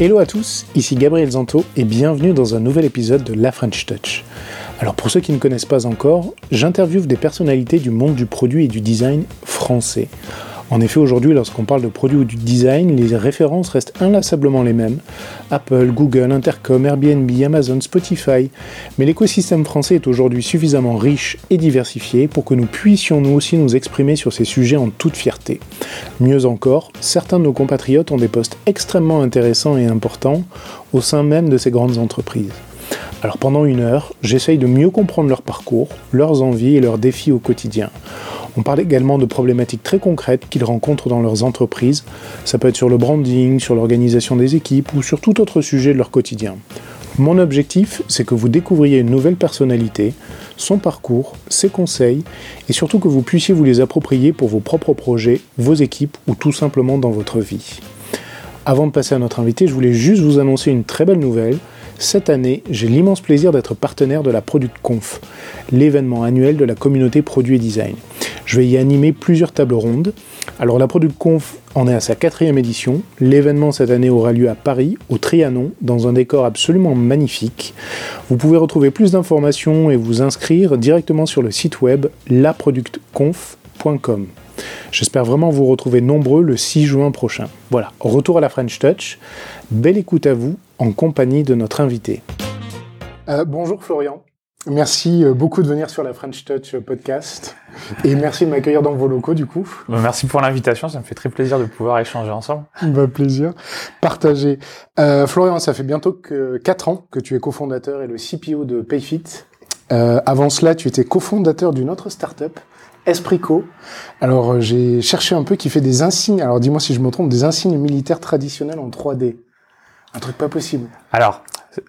Hello à tous, ici Gabriel Zanto et bienvenue dans un nouvel épisode de La French Touch. Alors pour ceux qui ne connaissent pas encore, j'interviewe des personnalités du monde du produit et du design français. En effet, aujourd'hui, lorsqu'on parle de produits ou du design, les références restent inlassablement les mêmes. Apple, Google, Intercom, Airbnb, Amazon, Spotify. Mais l'écosystème français est aujourd'hui suffisamment riche et diversifié pour que nous puissions nous aussi nous exprimer sur ces sujets en toute fierté. Mieux encore, certains de nos compatriotes ont des postes extrêmement intéressants et importants au sein même de ces grandes entreprises. Alors pendant une heure, j'essaye de mieux comprendre leur parcours, leurs envies et leurs défis au quotidien. On parle également de problématiques très concrètes qu'ils rencontrent dans leurs entreprises. Ça peut être sur le branding, sur l'organisation des équipes ou sur tout autre sujet de leur quotidien. Mon objectif, c'est que vous découvriez une nouvelle personnalité, son parcours, ses conseils, et surtout que vous puissiez vous les approprier pour vos propres projets, vos équipes ou tout simplement dans votre vie. Avant de passer à notre invité, je voulais juste vous annoncer une très belle nouvelle. Cette année, j'ai l'immense plaisir d'être partenaire de la Product Conf, l'événement annuel de la communauté produit et design. Je vais y animer plusieurs tables rondes. Alors la Product Conf en est à sa quatrième édition. L'événement cette année aura lieu à Paris, au Trianon, dans un décor absolument magnifique. Vous pouvez retrouver plus d'informations et vous inscrire directement sur le site web laproductconf.com. J'espère vraiment vous retrouver nombreux le 6 juin prochain. Voilà, retour à la French Touch. Belle écoute à vous en compagnie de notre invité. Euh, bonjour Florian. Merci euh, beaucoup de venir sur la French Touch podcast et merci de m'accueillir dans vos locaux du coup. Bah, merci pour l'invitation, ça me fait très plaisir de pouvoir échanger ensemble. Bah, plaisir. Partager. Euh, Florian, ça fait bientôt que 4 ans que tu es cofondateur et le CPO de Payfit. Euh, avant cela, tu étais cofondateur d'une autre startup, Esprico. Alors euh, j'ai cherché un peu qui fait des insignes, alors dis-moi si je me trompe, des insignes militaires traditionnels en 3D. Un truc pas possible. Alors,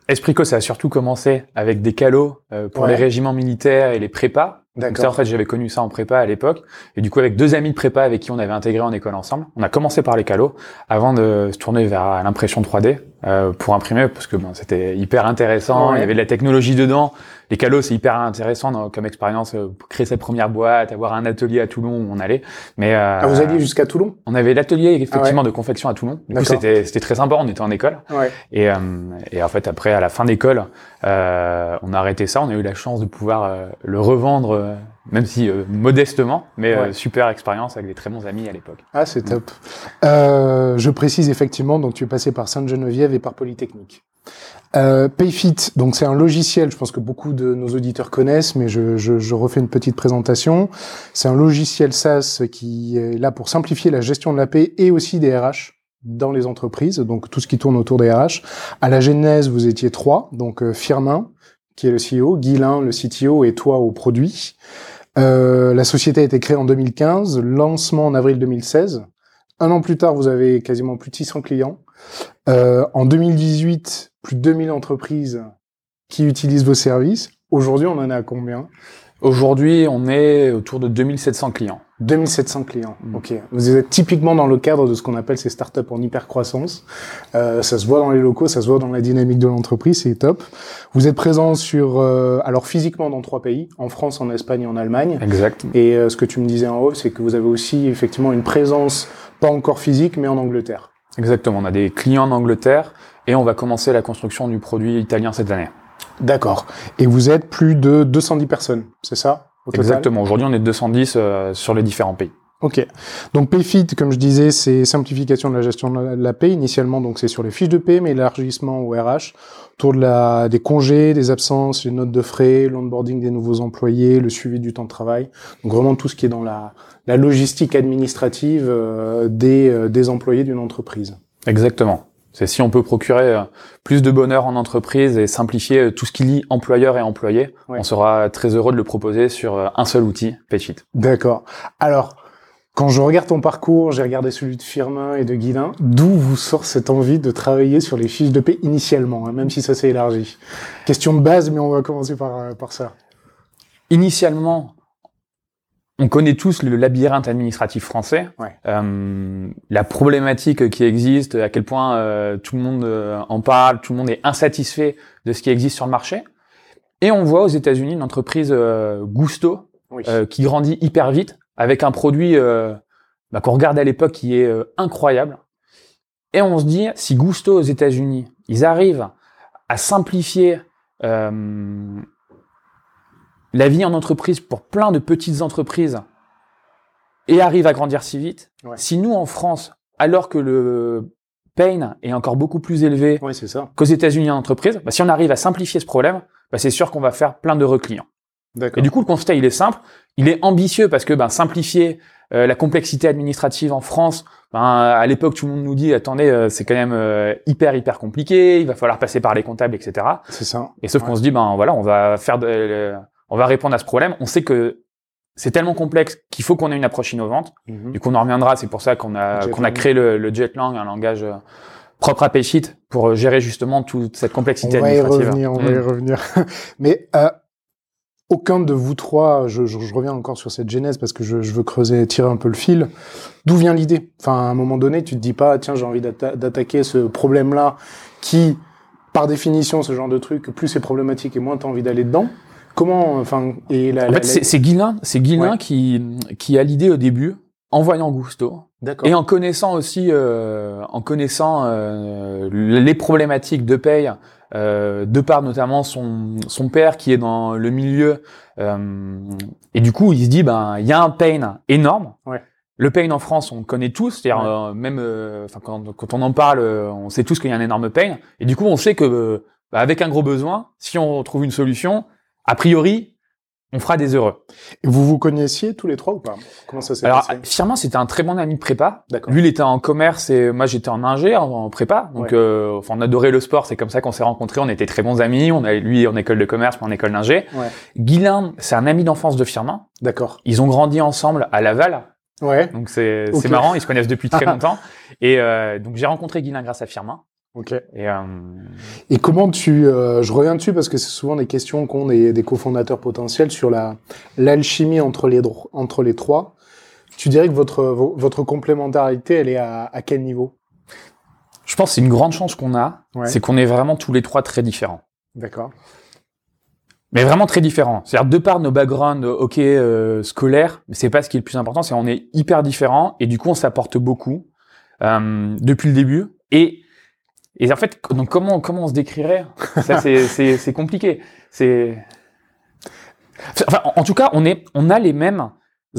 Esprico, ça a surtout commencé avec des calots euh, pour Ouais. les régiments militaires et les prépas. Donc ça, en fait, j'avais connu ça en prépa à l'époque. Et du coup, avec deux amis de prépa avec qui on avait intégré en école ensemble, on a commencé par les calots avant de se tourner vers l'impression 3D euh, pour imprimer, parce que bon, c'était hyper intéressant. Ouais. Il y avait de la technologie dedans. Les calots, c'est hyper intéressant dans- comme expérience euh, créer sa première boîte, avoir un atelier à Toulon où on allait. Mais euh, Ah, vous alliez jusqu'à Toulon? on avait l'atelier effectivement Ah de confection à Toulon. Du coup, c'était c'était très sympa. On était en école. Ouais. Et, euh, et en fait, après, à la fin d'école, euh, on a arrêté ça. On a eu la chance de pouvoir le revendre, même si euh, modestement, mais euh, super expérience avec des très bons amis à l'époque. Ah, c'est top. Euh, je précise effectivement, donc tu es passé par Sainte-Geneviève et par Polytechnique. Euh, Payfit, donc c'est un logiciel, je pense que beaucoup de nos auditeurs connaissent, mais je, je, je refais une petite présentation. C'est un logiciel SaaS qui est là pour simplifier la gestion de la paie et aussi des RH dans les entreprises, donc tout ce qui tourne autour des RH. À la genèse, vous étiez trois, donc euh, Firmin, qui est le CEO, Guilain, le CTO, et toi au produit. Euh, la société a été créée en 2015, lancement en avril 2016. Un an plus tard, vous avez quasiment plus de 600 clients. Euh, en 2018, plus de 2000 entreprises qui utilisent vos services. Aujourd'hui, on en est à combien? Aujourd'hui, on est autour de 2700 clients. 2700 clients. Mm. Ok. Vous êtes typiquement dans le cadre de ce qu'on appelle ces startups en hyper croissance. Euh, ça se voit dans les locaux, ça se voit dans la dynamique de l'entreprise, c'est top. Vous êtes présent sur, euh, alors physiquement dans trois pays, en France, en Espagne et en Allemagne. Exact. Et euh, ce que tu me disais en haut, c'est que vous avez aussi effectivement une présence, pas encore physique, mais en Angleterre. Exactement. On a des clients en Angleterre et on va commencer la construction du produit italien cette année. D'accord. Et vous êtes plus de 210 personnes, c'est ça au total? Exactement. Aujourd'hui, on est 210 euh, sur les différents pays. Ok. Donc Payfit, comme je disais, c'est simplification de la gestion de la- de la paie. Initialement, donc c'est sur les fiches de paie, mais élargissement au RH, autour de la, des congés, des absences, les notes de frais, l'onboarding des nouveaux employés, le suivi du temps de travail. Donc vraiment tout ce qui est dans la, la logistique administrative euh, des, euh, des employés d'une entreprise. Exactement. C'est si on peut procurer euh, plus de bonheur en entreprise et simplifier euh, tout ce qui lie employeur et employé, on sera très heureux de le proposer sur euh, un seul outil, PaySheet. D'accord. Alors, quand je regarde ton parcours, j'ai regardé celui de Firmin et de Guilin, d'où vous sort cette envie de travailler sur les fiches de paie initialement, hein, même si ça s'est élargi? Question de base, mais on va commencer par, par ça. Initialement, on connaît tous le labyrinthe administratif français, Ouais. Euh, la problématique qui existe, à quel point euh, tout le monde euh, en parle, tout le monde est insatisfait de ce qui existe sur le marché. Et on voit aux États-Unis une entreprise euh, Gusto Oui. qui grandit hyper vite avec un produit bah, qu'on regarde à l'époque qui est incroyable. Et on se dit, si Gusto aux États-Unis, ils arrivent à simplifier la vie en entreprise pour plein de petites entreprises et arrivent à grandir si vite, Ouais. si nous en France, alors que le pain est encore beaucoup plus élevé Ouais, qu'aux États-Unis en entreprise, bah, si on arrive à simplifier ce problème, bah, c'est sûr qu'on va faire plein de reclients. Et du coup, le constat, il est simple. Il est ambitieux parce que ben, simplifier euh, la complexité administrative en France, ben, à l'époque, tout le monde nous dit, attendez, euh, c'est quand même euh, hyper, hyper compliqué, il va falloir passer par les comptables, etc. C'est ça. Et sauf Ouais. qu'on se dit, ben voilà, on va faire, de- on va répondre à ce problème. On sait que c'est tellement complexe qu'il faut qu'on ait une approche innovante. Mhm. Du coup, on en reviendra. C'est pour ça qu'on a, qu'on a créé le, le Jetlang, un langage euh, propre à Payfit pour euh, gérer justement toute cette On complexité va y revenir, on va y Mm. revenir. Mais euh, aucun de vous trois, je, je- je reviens encore sur cette genèse parce que je, je veux creuser, tirer un peu le fil. D'où vient l'idée? Enfin, à un moment donné, tu te dis pas, tiens, j'ai envie d'atta- d'attaquer ce problème-là qui, par définition, ce genre de truc, plus c'est problématique et moins tu as envie d'aller dedans. Comment, enfin, et la, En la- fait, la- c'est Guilain, c'est Guilain Ouais. qui, qui a l'idée au début, en voyant Gusto, et en connaissant aussi, euh, en connaissant euh, les problématiques de paye, euh, de par notamment son, son père qui est dans le milieu, euh, et du coup, il se dit, ben, il y a un pain énorme. Ouais. Le pain en France, on le connaît tous, c'est-à-dire Ouais. euh, même, euh, enfin, quand, quand on en parle, on sait tous qu'il y a un énorme pain, et du coup, on sait que, bah, avec un gros besoin, si on trouve une solution, a priori, on fera des heureux. Et vous vous connaissiez tous les trois ou pas? Comment ça s'est Alors, passé? Firmin, c'était un très bon ami de prépa. D'accord. Lui, il était en commerce et moi, j'étais en ingé, en, prépa. Donc, Ouais. euh, enfin, on adorait le sport. C'est comme ça qu'on s'est rencontrés. On était très bons amis. On a lui en école de commerce, moi en école d'ingé. Ouais. Guilain, c'est un ami d'enfance de Firmin. D'accord. Ils ont grandi ensemble à Laval. Ouais. Donc, c'est Ok. c'est marrant. Ils se connaissent depuis très longtemps. Et euh, donc, j'ai rencontré Guilain grâce à Firmin. Ok. Et euh, Et comment tu, euh, je reviens dessus parce que c'est souvent des questions qu'ont des, des cofondateurs potentiels sur la l'alchimie entre les entre les trois. Tu dirais que votre vo- votre complémentarité, elle est à, à quel niveau? Je pense que c'est une grande chance qu'on a. Ouais. C'est qu'on est vraiment tous les trois très différents. D'accord. Mais vraiment très différents. C'est-à-dire de par nos backgrounds, euh, ok, euh, scolaires, mais c'est pas ce qui est le plus important, c'est on est hyper différents et du coup on s'apporte beaucoup euh, depuis le début. Et et en fait, donc comment comment on se décrirait? Ça c'est c'est c'est compliqué. C'est enfin en, en tout cas on est on a les mêmes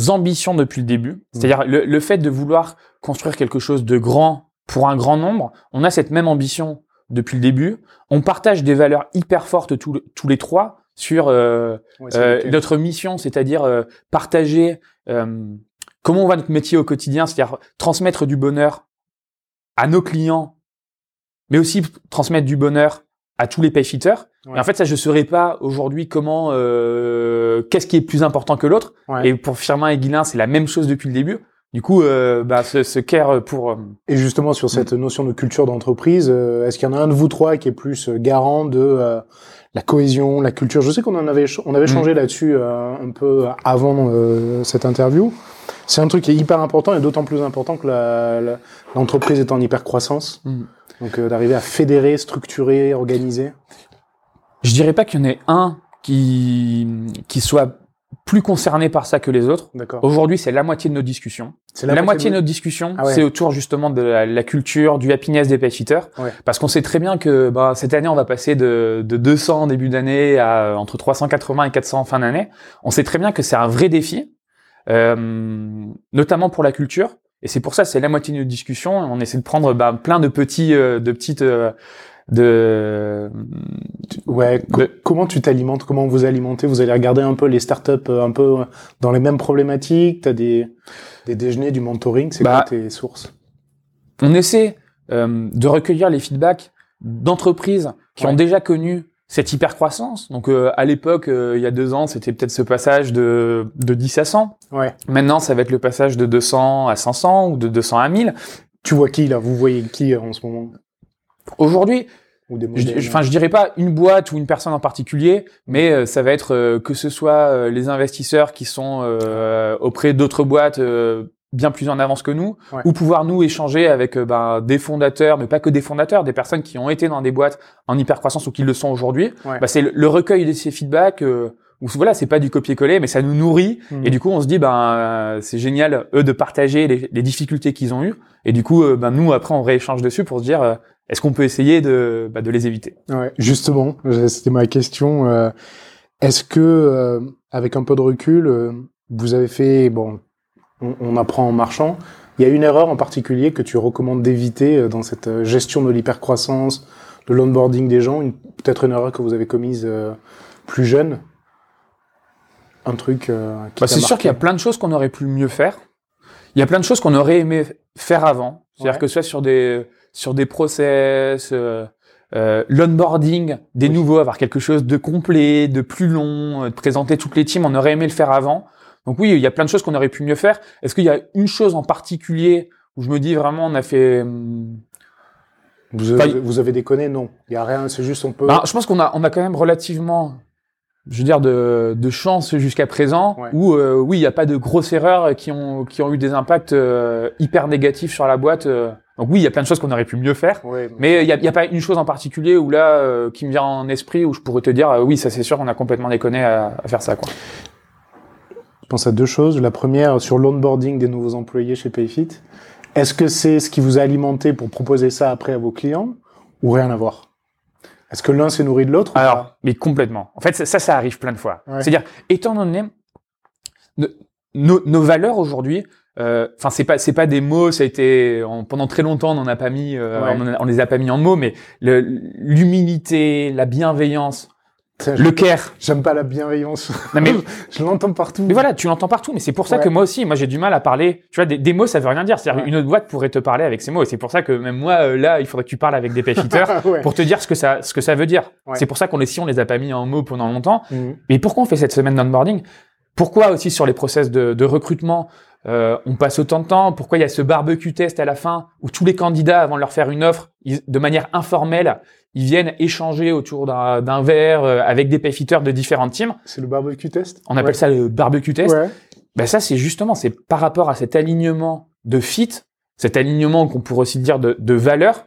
ambitions depuis le début. C'est-à-dire le, le fait de vouloir construire quelque chose de grand pour un grand nombre, on a cette même ambition depuis le début. On partage des valeurs hyper fortes tous, tous les trois sur euh, euh, notre mission, c'est-à-dire euh, partager euh, comment on va notre métier au quotidien, c'est-à-dire transmettre du bonheur à nos clients, mais aussi transmettre du bonheur à tous les payfitters. Ouais. Et en fait, ça, je ne saurais pas aujourd'hui comment, euh, qu'est-ce qui est plus important que l'autre. Ouais. Et pour Firmin et Guilin, c'est la même chose depuis le début. Du coup, euh, bah, ce, ce care pour euh, Et justement sur cette notion de culture d'entreprise, euh, est-ce qu'il y en a un de vous trois qui est plus euh, garant de la cohésion, la culture? Je sais qu'on en avait on avait Mm. changé là-dessus un peu avant cette interview. C'est un truc qui est hyper important et d'autant plus important que la- la- l'entreprise est en hyper croissance. Mm. Donc euh, d'arriver à fédérer, structurer, organiser. Je dirais pas qu'il y en ait un qui, qui soit plus concerné par ça que les autres. D'accord. Aujourd'hui, c'est la moitié de nos discussions. C'est La, moitié de notre discussion, Ah ouais. c'est autour justement de la, la culture, du happiness des payfitters. Ouais. Parce qu'on sait très bien que bah, cette année, on va passer de, de 200 en début d'année à entre 380 et 400 en fin d'année. On sait très bien que c'est un vrai défi, euh, notamment pour la culture. Et c'est pour ça, c'est la moitié de notre discussion. On essaie de prendre bah, plein de petits, euh, de petites, euh, de, Ouais. de- Comment tu t'alimentes Comment vous alimentez? Vous allez regarder un peu les startups euh, un peu dans les mêmes problématiques? T'as des des déjeuners, du mentoring? C'est Bah, quoi tes sources? on essaie euh, de recueillir les feedbacks d'entreprises qui Ouais. ont déjà connu cette hypercroissance. Donc euh, à l'époque, euh, il y a deux ans, c'était peut-être ce passage de, de 10 à 100. Ouais. Maintenant, ça va être le passage de 200 à 500 ou de 200 à 1000. Tu vois qui là? Vous voyez qui euh, en ce moment? Aujourd'hui, je, enfin, je dirais pas une boîte ou une personne en particulier, mais euh, ça va être euh, que ce soit euh, les investisseurs qui sont euh, auprès d'autres boîtes euh, bien plus en avance que nous, Ouais. ou pouvoir nous échanger avec euh, ben, des fondateurs, mais pas que des fondateurs, des personnes qui ont été dans des boîtes en hypercroissance ou qui le sont aujourd'hui. Ouais. Bah, c'est le, le recueil de ces feedbacks euh, où voilà, c'est pas du copier-coller, mais ça nous nourrit. Mhm. Et du coup, on se dit, ben, euh, c'est génial, eux, de partager les, les difficultés qu'ils ont eues. Et du coup, euh, ben, nous, après, on rééchange dessus pour se dire, euh, est-ce qu'on peut essayer de, bah, de les éviter? Ouais, justement, c'était ma question. Est-ce que, avec un peu de recul, vous avez fait, bon, on, on apprend en marchant, il y a une erreur en particulier que tu recommandes d'éviter euh, dans cette euh, gestion de l'hypercroissance, de l'onboarding des gens, une- peut-être une erreur que vous avez commise euh, plus jeune Un truc euh, qui Bah, c'est sûr qu'il y a plein de choses qu'on aurait pu mieux faire. Il y a plein de choses qu'on aurait aimé faire avant. C'est-à-dire Ouais. que ce soit sur des sur des process, euh, euh, l'onboarding des Oui. nouveaux, avoir quelque chose de complet, de plus long, euh, de présenter toutes les teams, on aurait aimé le faire avant. Donc oui, il y a plein de choses qu'on aurait pu mieux faire. Est-ce qu'il y a une chose en particulier où je me dis vraiment on a fait hum, Vous avez, Enfin, vous avez déconné Non, il y a rien, c'est juste on peut... Ben, je pense qu'on a, on a quand même relativement, je veux dire, de, de chance jusqu'à présent, Ouais. où euh, oui, il n'y a pas de grosses erreurs qui ont, qui ont eu des impacts euh, hyper négatifs sur la boîte. euh. Donc oui, il y a plein de choses qu'on aurait pu mieux faire. Ouais, Mais il n'y a, y a pas une chose en particulier où là, qui me vient en esprit, où je pourrais te dire, oui, ça c'est sûr, on a complètement déconné à, à faire ça. Quoi. Je pense à deux choses. La première, sur l'onboarding des nouveaux employés chez Payfit. Est-ce que c'est ce qui vous a alimenté pour proposer ça après à vos clients ou rien à voir? Est-ce que l'un s'est nourri de l'autre Alors, mais complètement. En fait, ça, ça, ça arrive plein de fois. Ouais. C'est-à-dire, étant donné no- nos, nos valeurs aujourd'hui, euh, enfin, c'est pas, c'est pas des mots. Ça a été en- pendant très longtemps, on n'en a pas mis, euh, Ouais. on, on les a pas mis en mots, mais l'humilité, la bienveillance, le care. J'aime pas la bienveillance. Non, mais, je l'entends partout. mais voilà, tu l'entends partout. Mais c'est pour ça Ouais. que moi aussi, moi, j'ai du mal à parler. Tu vois, des, des mots, ça veut rien dire. C'est-à-dire, Ouais. une autre boîte pourrait te parler avec ces mots. Et c'est pour ça que même moi, euh, là, il faudrait que tu parles avec des payfitters Ouais. pour te dire ce que ça, ce que ça veut dire. C'est pour ça qu'on les, si on les a pas mis en mots pendant longtemps. Mhm. Mais pourquoi on fait cette semaine d'onboarding? Pourquoi aussi sur les process de, de recrutement, euh, on passe autant de temps? Pourquoi il y a ce barbecue test à la fin où tous les candidats, avant de leur faire une offre, ils- de manière informelle, ils viennent échanger autour d'un verre euh, avec des payfitters de différentes teams C'est le barbecue test? On appelle Ouais. ça le barbecue test. Ouais. Ben ça, c'est justement, c'est par rapport à cet alignement de fit, cet alignement qu'on pourrait aussi dire de, de valeur,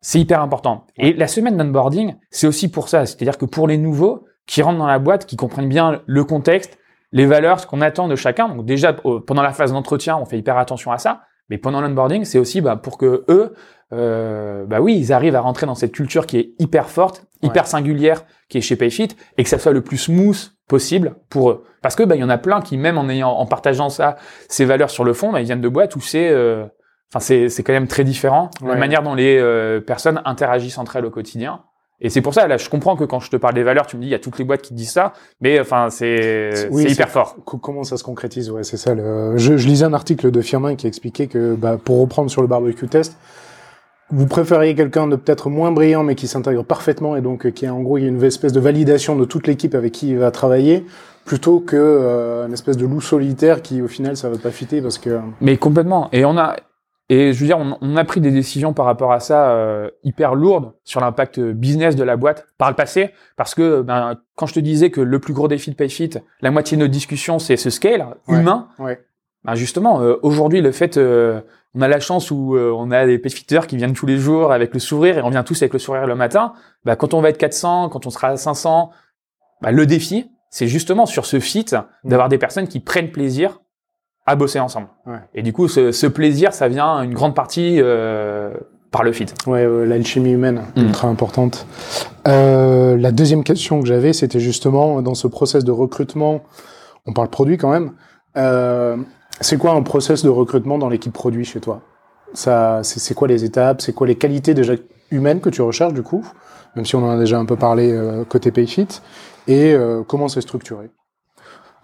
c'est hyper important. Et la semaine d'onboarding, c'est aussi pour ça. C'est-à-dire que pour les nouveaux qui rentrent dans la boîte, qui comprennent bien le contexte, les valeurs, ce qu'on attend de chacun. Donc déjà, pendant la phase d'entretien, on fait hyper attention à ça. Mais pendant l'onboarding, c'est aussi bah, pour que eux, euh, bah oui, ils arrivent à rentrer dans cette culture qui est hyper forte, hyper singulière, qui est chez Payfit, et que ça soit le plus smooth possible pour eux. Parce que bah, il y en a plein qui, même en ayant, en partageant ça, ces valeurs sur le fond, bah, ils viennent de boîtes où c'est, euh, enfin c'est, c'est quand même très différent la manière dont les euh, personnes interagissent entre elles au quotidien. Et c'est pour ça, là, je comprends que quand je te parle des valeurs, tu me dis, il y a toutes les boîtes qui disent ça, mais enfin, c'est, Oui, hyper fort. Co- Comment ça se concrétise? Ouais, c'est ça. Le... Je, je lisais un article de Firmin qui expliquait que, bah, pour reprendre sur le barbecue test, vous préfériez quelqu'un de peut-être moins brillant mais qui s'intègre parfaitement et donc euh, qui a en gros il y a une espèce de validation de toute l'équipe avec qui il va travailler plutôt que euh, une espèce de loup solitaire qui au final ça va pas fitter parce que Mais complètement. Et on a, et je veux dire, on, on a pris des décisions par rapport à ça euh, hyper lourdes sur l'impact business de la boîte par le passé, parce que ben, quand je te disais que le plus gros défi de PayFit, la moitié de nos discussions, c'est ce scale Ouais. humain. ouais Ben justement, euh, aujourd'hui, le fait, euh, on a la chance où euh, on a des payfitters qui viennent tous les jours avec le sourire et on vient tous avec le sourire le matin. Ben, quand on va être 400, quand on sera à 500, ben, le défi, c'est justement sur ce fit d'avoir des personnes qui prennent plaisir à bosser ensemble. Ouais. Et du coup, ce, ce plaisir, ça vient une grande partie euh, par le fit. ouais euh, l'alchimie humaine Mm. ultra importante euh, la deuxième question que j'avais c'était justement dans ce process de recrutement on parle produit quand même euh, c'est quoi un process de recrutement dans l'équipe produit chez toi? Ça c'est quoi les étapes? C'est quoi les qualités déjà humaines que tu recherches du coup? Même si on en a déjà un peu parlé euh, côté Payfit et euh, comment c'est structuré?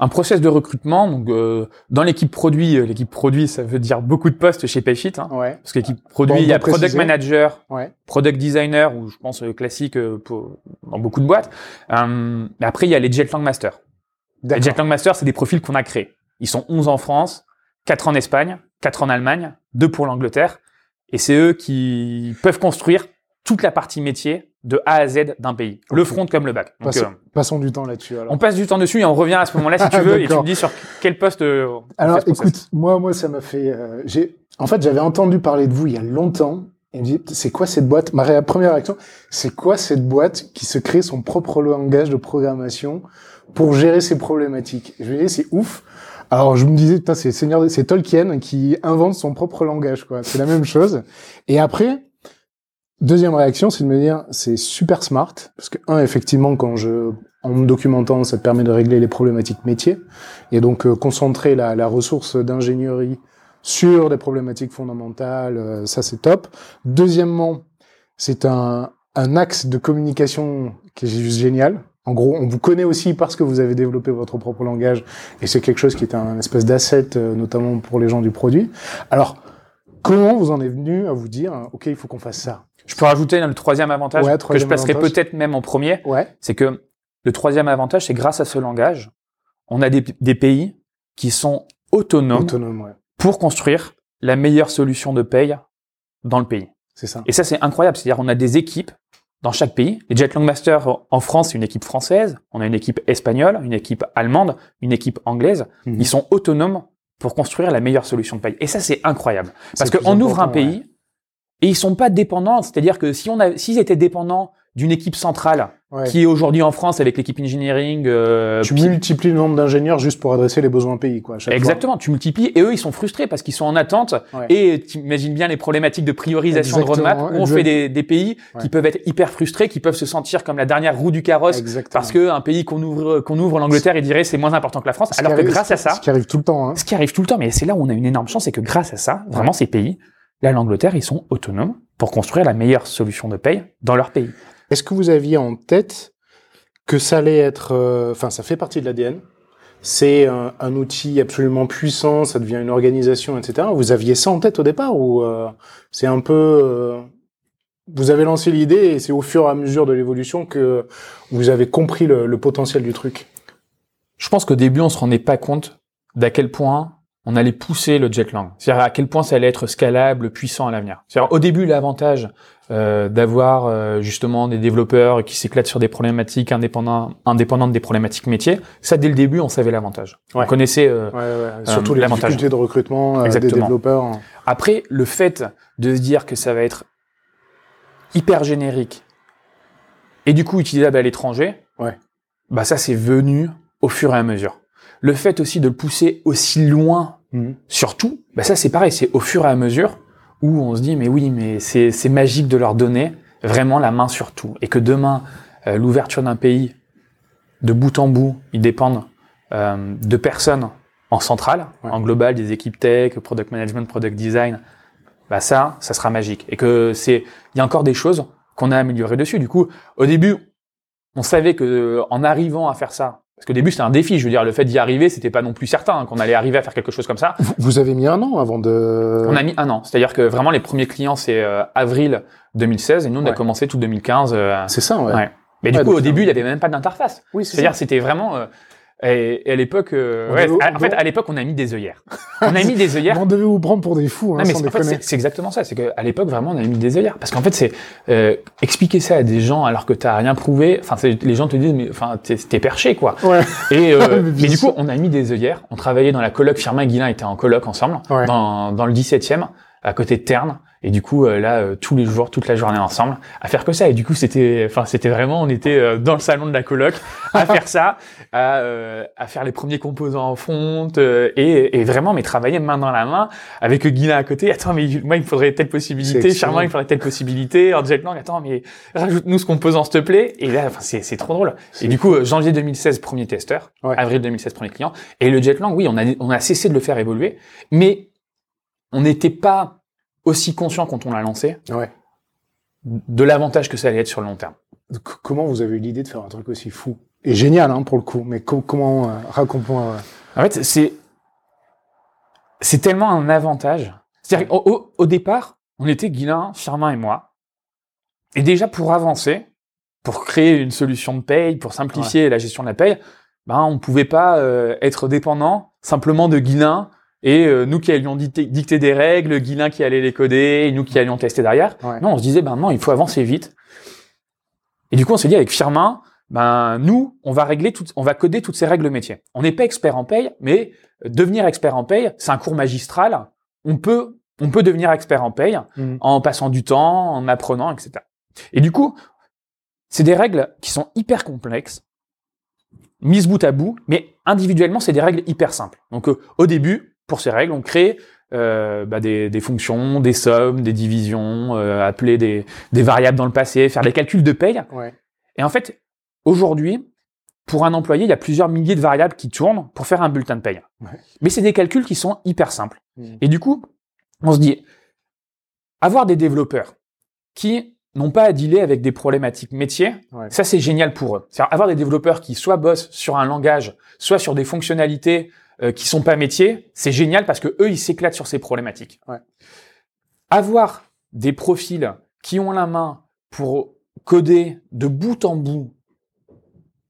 Un process de recrutement, donc euh, dans l'équipe produit, euh, l'équipe produit, ça veut dire beaucoup de postes chez Payfit. Hein, ouais parce que l'équipe produit, Bon, il y a product préciser. manager, ouais product designer, ou je pense euh, classique euh, pour, dans beaucoup de boîtes. Euh, mais après, il y a les Jetlang Masters. Les Jetlang Masters, c'est des profils qu'on a créés. Ils sont 11 en France, 4 en Espagne, 4 en Allemagne, 2 pour l'Angleterre. Et c'est eux qui peuvent construire toute la partie métier de A à Z d'un pays. Le front comme le passons, euh, passons du temps là-dessus alors on passe du temps dessus et on revient à ce moment-là si tu veux et tu me dis sur quel poste euh, Alors, écoute, moi, moi, ça m'a fait. euh, j'ai, en fait, j'avais entendu parler de vous il y a longtemps. Et je me dis, c'est quoi cette boîte? Ma première réaction, c'est quoi cette boîte qui se crée son propre langage de programmation pour gérer ces problématiques? Je me disais, c'est ouf. Alors je me disais, putain, c'est c'est Tolkien qui invente son propre langage, quoi. C'est la même chose. Et après, deuxième réaction, c'est de me dire, c'est super smart parce que un, effectivement, quand je en me documentant, ça permet de régler les problématiques métiers et donc euh, concentrer la, la ressource d'ingénierie sur des problématiques fondamentales, euh, ça c'est top. Deuxièmement, c'est un, un axe de communication qui est juste génial. En gros, on vous connaît aussi parce que vous avez développé votre propre langage et c'est quelque chose qui est un espèce d'asset, euh, notamment pour les gens du produit. Alors, comment vous en êtes venu à vous dire, OK, il faut qu'on fasse ça? Je peux rajouter le troisième avantage Ouais, que je placerai peut-être même en premier, Ouais, c'est que le troisième avantage, c'est grâce à ce langage, on a des, des pays qui sont autonomes ouais. pour construire la meilleure solution de paye dans le pays. C'est ça. Et ça, c'est incroyable. C'est-à-dire, on a des équipes dans chaque pays. Les Jetlong Masters en France, c'est une équipe française. On a une équipe espagnole, une équipe allemande, une équipe anglaise. Mhm. Ils sont autonomes pour construire la meilleure solution de paye. Et ça, c'est incroyable. Parce qu'on ouvre un pays et ils sont pas dépendants. C'est-à-dire que si on s'ils étaient dépendants d'une équipe centrale Ouais. qui est aujourd'hui en France avec l'équipe engineering, euh, tu multiplies le nombre d'ingénieurs juste pour adresser les besoins pays, quoi. fois. Exactement, tu multiplies et eux ils sont frustrés parce qu'ils sont en attente Ouais. et tu imagines bien les problématiques de priorisation de roadmap où on fait des, des pays Ouais. qui peuvent être hyper frustrés, qui peuvent se sentir comme la dernière roue du carrosse Exactement. parce que un pays qu'on ouvre qu'on ouvre l'Angleterre il dirait c'est moins important que la France Ce alors que arrive- grâce à ça Ce qui arrive tout le temps, hein. ce qui arrive tout le temps mais c'est là où on a une énorme chance c'est que grâce à ça vraiment ces pays là l'Angleterre ils sont autonomes pour construire la meilleure solution de paye dans leur pays. Est-ce que vous aviez en tête que ça allait être, euh, enfin, ça fait partie de l'ADN. C'est un, outil absolument puissant, ça devient une organisation, etc. Vous aviez ça en tête au départ ou euh, c'est un peu, euh, vous avez lancé l'idée et c'est au fur et à mesure de l'évolution que vous avez compris le, le potentiel du truc? Je pense qu'au début, on se rendait pas compte d'à quel point on allait pousser le Jetlang. C'est-à-dire à quel point ça allait être scalable, puissant à l'avenir. C'est-à-dire au début, l'avantage euh, d'avoir euh, justement des développeurs qui s'éclatent sur des problématiques indépendantes, indépendantes des problématiques métiers, ça dès le début, on savait l'avantage. Ouais. On connaissait. euh, Ouais, ouais. Surtout les difficultés de recrutement euh, des développeurs. Après, le fait de se dire que ça va être hyper générique et du coup utilisable à l'étranger, Ouais. bah ça c'est venu au fur et à mesure. Le fait aussi de le pousser aussi loin Mhm. Surtout, bah ça c'est pareil, c'est au fur et à mesure où on se dit mais oui, mais c'est magique de leur donner vraiment la main sur tout et que demain euh, l'ouverture d'un pays de bout en bout, ils dépendent euh, de personnes en centrale, Ouais. en global, des équipes tech, product management, product design. Bah ça, ça sera magique et que c'est il y a encore des choses qu'on a améliorées dessus. Du coup, au début, on savait que euh, en arrivant à faire ça, parce qu'au début c'était un défi, je veux dire, le fait d'y arriver, c'était pas non plus certain hein, qu'on allait arriver à faire quelque chose comme ça. Vous, avez mis un an avant de. On a mis un an. C'est-à-dire que vraiment les premiers clients c'est euh, avril 2016 et nous on a commencé tout 2015. euh, C'est ça, ouais. Ouais. Mais du coup au début il y avait même pas d'interface. Oui, c'est C'est-à-dire c'était vraiment euh, et, et à l'époque euh, ouais, en fait à l'époque on a mis des œillères. on a mis des œillères. On devait vous prendre pour des fous, hein, Non, mais sans en fait, c'est exactement ça. C'est qu'à l'époque, vraiment, on a mis des œillères. Parce qu'en fait, c'est euh, expliquer ça à des gens alors que t'as rien prouvé. Enfin, les gens te disent, mais enfin, t'es perché, quoi. Ouais. Et, euh, mais du coup, on a mis des œillères. On travaillait dans la coloc. Firmin et Guilain étaient en coloc ensemble, Ouais. dans, dans le 17e, à côté de Terne. Et du coup, euh, là, euh, tous les jours, toute la journée ensemble, à faire que ça. Et du coup, c'était, enfin, c'était vraiment, on était euh, dans le salon de la coloc, à faire ça, à, euh, à faire les premiers composants en fonte, et, et vraiment, mais travailler main dans la main, avec Guilain à côté. Attends, mais moi, il me faudrait telle possibilité. Firmin, il me faudrait telle possibilité. En Jetlang, attends, mais rajoute-nous ce composant, s'il te plaît. Et là, enfin, c'est, trop drôle. Et du coup, janvier 2016, premier testeur. Ouais. Avril 2016, premier client. Et le Jetlang, oui, on a, on a cessé de le faire évoluer. Mais on n'était pas aussi conscient quand on l'a lancé Ouais. de l'avantage que ça allait être sur le long terme. Comment vous avez eu l'idée de faire un truc aussi fou Et génial, hein, pour le coup. Mais co- comment euh, raconte-moi. euh, En fait, c'est c'est tellement un avantage. C'est-à-dire qu'au- au, au départ, on était Guilain, Firmin et moi. Et déjà pour avancer, pour créer une solution de paye, pour simplifier la gestion de la paye, ben on pouvait pas euh, être dépendant simplement de Guilain et euh, nous qui allions dicter, dicter des règles, Guilain qui allait les coder et nous qui allions tester derrière. Ouais. Non, on se disait ben non, il faut avancer vite. Et du coup, on s'est dit avec Firmin, ben nous, on va régler tout, on va coder toutes ces règles métiers. On n'est pas expert en paye, mais devenir expert en paye, c'est un cours magistral. On peut, on peut devenir expert en paye Mhm. en passant du temps, en apprenant, etc. Et du coup, c'est des règles qui sont hyper complexes. mises bout à bout, mais individuellement, c'est des règles hyper simples. Donc euh, au début, pour ces règles, on crée euh, bah, des, des, fonctions, des sommes, des divisions, euh, appeler des, des, variables dans le passé, faire des calculs de paye. Ouais. Et en fait, aujourd'hui, pour un employé, il y a plusieurs milliers de variables qui tournent pour faire un bulletin de paye. Ouais. Mais c'est des calculs qui sont hyper simples. Mm. Et du coup, on se dit, avoir des développeurs qui n'ont pas à dealer avec des problématiques métiers, Ouais. ça c'est génial pour eux. C'est-à-dire avoir des développeurs qui soit bossent sur un langage, soit sur des fonctionnalités euh, qui sont pas métiers, c'est génial parce que eux ils s'éclatent sur ces problématiques. Ouais. Avoir des profils qui ont la main pour coder de bout en bout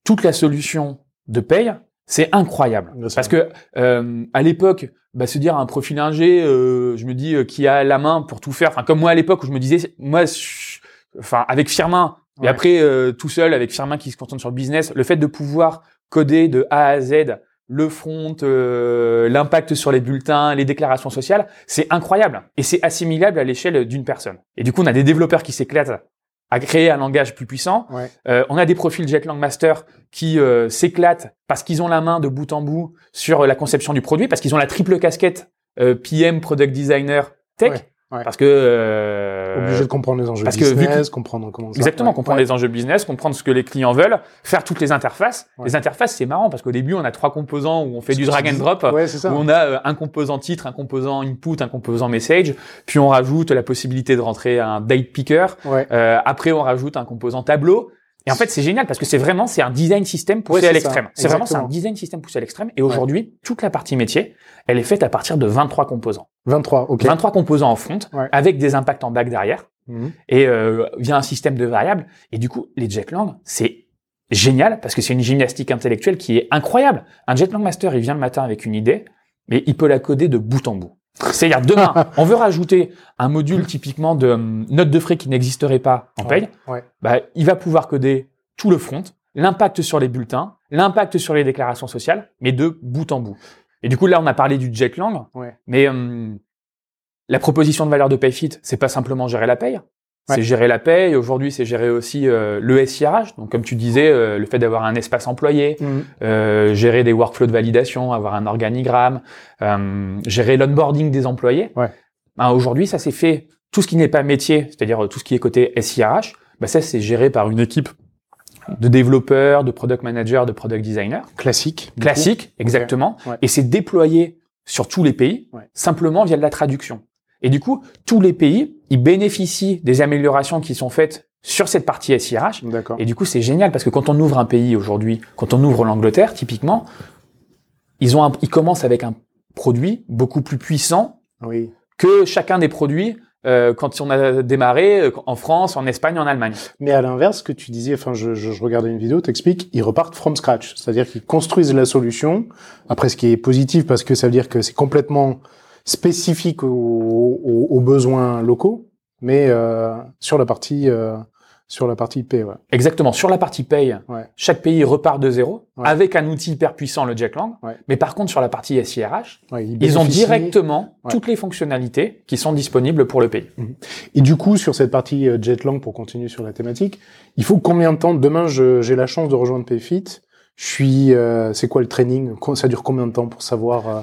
toute la solution de paye, c'est incroyable. Parce que euh, à l'époque, bah, se dire un profil ingé, euh, je me dis euh, qui a la main pour tout faire. Enfin, comme moi à l'époque où je me disais, moi, je- enfin avec Firmin, et après euh, tout seul avec Firmin qui se concentre sur le business, le fait de pouvoir coder de A à Z le front, euh, l'impact sur les bulletins, les déclarations sociales, c'est incroyable et c'est assimilable à l'échelle d'une personne. Et du coup, on a des développeurs qui s'éclatent à créer un langage plus puissant. Ouais. Euh, on a des profils Jetlang Master qui euh, s'éclatent parce qu'ils ont la main de bout en bout sur la conception du produit, parce qu'ils ont la triple casquette euh, PM, Product Designer, Tech, Ouais, ouais. parce que euh, Obligé de comprendre les enjeux parce que vu business, comprendre comment ça. Exactement, ouais. comprendre Ouais. les enjeux business, comprendre ce que les clients veulent, faire toutes les interfaces. Ouais. Les interfaces, c'est marrant parce qu'au début, on a trois composants où on fait du que drag and drop, Ouais, c'est ça. où on a euh, un composant titre, un composant input, un composant message, puis on rajoute la possibilité de rentrer un date picker, Ouais. euh, après on rajoute un composant tableau. Et en fait, c'est génial parce que c'est vraiment c'est un design système poussé Ouais, à l'extrême. C'est vraiment c'est un design système poussé à l'extrême. Et aujourd'hui, toute la partie métier, elle est faite à partir de 23 composants. 23, ok. 23 composants en front, Ouais. avec des impacts en back derrière Mhm. et euh, via un système de variables. Et du coup, les Jetlang, c'est génial parce que c'est une gymnastique intellectuelle qui est incroyable. Un Jetlang Master, il vient le matin avec une idée, mais il peut la coder de bout en bout. C'est-à-dire demain, on veut rajouter un module typiquement de hum, note de frais qui n'existerait pas en paye. Ouais. Bah, il va pouvoir coder tout le front, l'impact sur les bulletins, l'impact sur les déclarations sociales, mais de bout en bout. Et du coup, là, on a parlé du Jetlang, Ouais. mais hum, la proposition de valeur de PayFit, c'est pas simplement gérer la paye. Ouais. C'est gérer la paye. Aujourd'hui, c'est gérer aussi euh, le SIRH. Donc, comme tu disais, euh, le fait d'avoir un espace employé, Mhm. euh, gérer des workflows de validation, avoir un organigramme, euh, gérer l'onboarding des employés. Ouais. Ben, Aujourd'hui, ça s'est fait. Tout ce qui n'est pas métier, c'est-à-dire euh, tout ce qui est côté SIRH, ben, ça c'est géré par une équipe de développeurs, de product managers, de product designers. Classique. Classique, exactement. Ouais. Et c'est déployé sur tous les pays, Ouais. simplement via de la traduction. Et du coup, tous les pays, ils bénéficient des améliorations qui sont faites sur cette partie SIRH. Et du coup, c'est génial parce que quand on ouvre un pays aujourd'hui, quand on ouvre l'Angleterre, typiquement, ils ont un- ils commencent avec un produit beaucoup plus puissant Oui. que chacun des produits euh, quand on a démarré euh, en France, en Espagne, en Allemagne. Mais à l'inverse, ce que tu disais, enfin, je, je, je regardais une vidéo, t'expliques, ils repartent from scratch. C'est-à-dire qu'ils construisent la solution. Après, ce qui est positif parce que ça veut dire que c'est complètement spécifique aux, aux- aux besoins locaux, mais euh, sur la partie euh, sur la partie IP, ouais. Exactement. Sur la partie paye, Ouais. chaque pays repart de zéro Ouais. avec un outil hyper puissant, le Jetlang. Ouais. Mais par contre, sur la partie SIRH, ils ont directement toutes les fonctionnalités qui sont disponibles pour le pays. Et du coup, sur cette partie euh, Jetlang, pour continuer sur la thématique, il faut combien de temps? Demain, j'ai la chance de rejoindre Payfit. Je suis, euh, c'est quoi le training? Ça dure combien de temps pour savoir euh,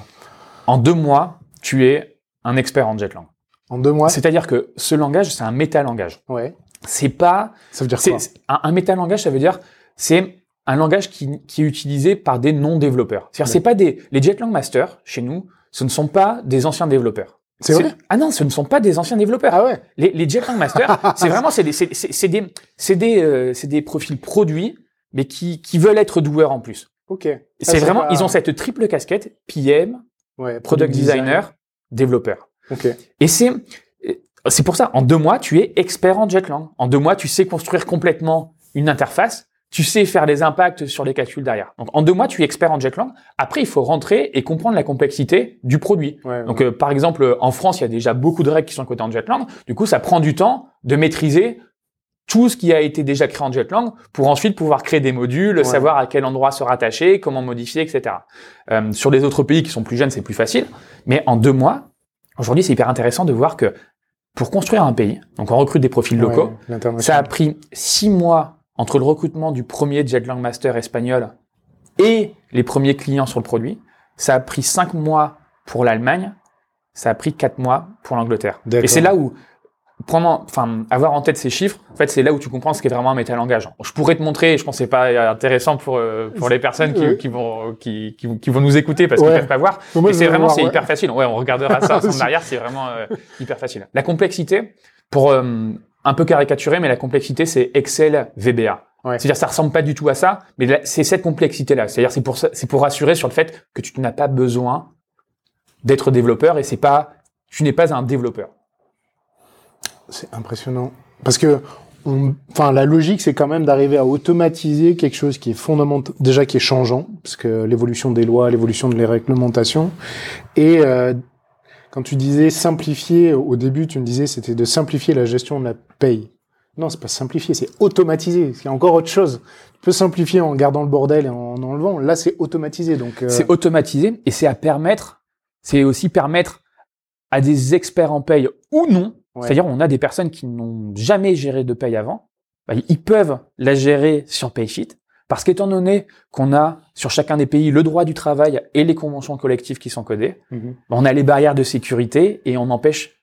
En deux mois, tu es un expert en Jetlang. En deux mois C'est-à-dire que ce langage, c'est un métalangage. Ouais. C'est pas Ça veut dire quoi? un, un métalangage, ça veut dire c'est un langage qui, qui est utilisé par des non-développeurs. C'est-à-dire, c'est pas des les Jetlang Masters chez nous, ce ne sont pas des anciens développeurs. C'est vrai? Ah non, ce ne sont pas des anciens développeurs. Ah ouais. Les, les Jetlang Masters, c'est vraiment c'est des c'est des c'est des euh, c'est des profils produits, mais qui qui veulent être doueurs en plus. Ok. Ah, C'est vraiment pas- ils ont cette triple casquette PM, ouais, product designer, développeur. Ok. Et c'est c'est pour ça, en deux mois, tu es expert en Jetlang. En deux mois, tu sais construire complètement une interface. Tu sais faire des impacts sur les calculs derrière. Donc, en deux mois, tu es expert en Jetlang. Après, il faut rentrer et comprendre la complexité du produit. Ouais, Donc, euh, par exemple, en France, il y a déjà beaucoup de règles qui sont codées en Jetlang. Du coup, ça prend du temps de maîtriser tout ce qui a été déjà créé en Jetlang pour ensuite pouvoir créer des modules, Ouais. savoir à quel endroit se rattacher, comment modifier, etc. Euh, sur les autres pays qui sont plus jeunes, c'est plus facile. Mais en deux mois, aujourd'hui, c'est hyper intéressant de voir que pour construire un pays, donc on recrute des profils locaux, Ouais, ça a pris six mois entre le recrutement du premier Jetlang Master espagnol et les premiers clients sur le produit. Ça a pris cinq mois pour l'Allemagne, ça a pris quatre mois pour l'Angleterre. Et c'est là où prendre, enfin, avoir en tête ces chiffres, en fait, c'est là où tu comprends ce qu'est vraiment un métalangage. Je pourrais te montrer, je pense que c'est pas intéressant pour euh, pour les personnes qui, qui vont qui, qui, vont- qui vont nous écouter parce qu'ils Ouais. peuvent pas voir. Mais c'est vraiment c'est ouais. hyper facile. Ouais, on regardera ça ensemble derrière, c'est vraiment euh, hyper facile. La complexité, pour euh, un peu caricaturer, mais la complexité c'est Excel VBA. Ouais. C'est-à-dire ça ressemble pas du tout à ça, mais c'est cette complexité là. C'est-à-dire c'est pour c'est pour rassurer sur le fait que tu n'as pas besoin d'être développeur et c'est pas tu n'es pas un développeur. C'est impressionnant. Parce que, enfin, la logique, c'est quand même d'arriver à automatiser quelque chose qui est fondamental, déjà qui est changeant, parce que l'évolution des lois, l'évolution de les réglementations, et euh, quand tu disais simplifier, au début, tu me disais c'était de simplifier la gestion de la paye. Non, c'est pas simplifier, c'est automatiser. C'est encore autre chose. Tu peux simplifier en gardant le bordel et en enlevant. Là, c'est automatisé. Donc, euh, C'est automatisé et c'est à permettre, c'est aussi permettre à des experts en paye ou non, Ouais. c'est-à-dire on a des personnes qui n'ont jamais géré de paye avant, bah, ils peuvent la gérer sur Paysheet parce qu'étant donné qu'on a sur chacun des pays le droit du travail et les conventions collectives qui sont codées, mhm. bah, on a les barrières de sécurité et on empêche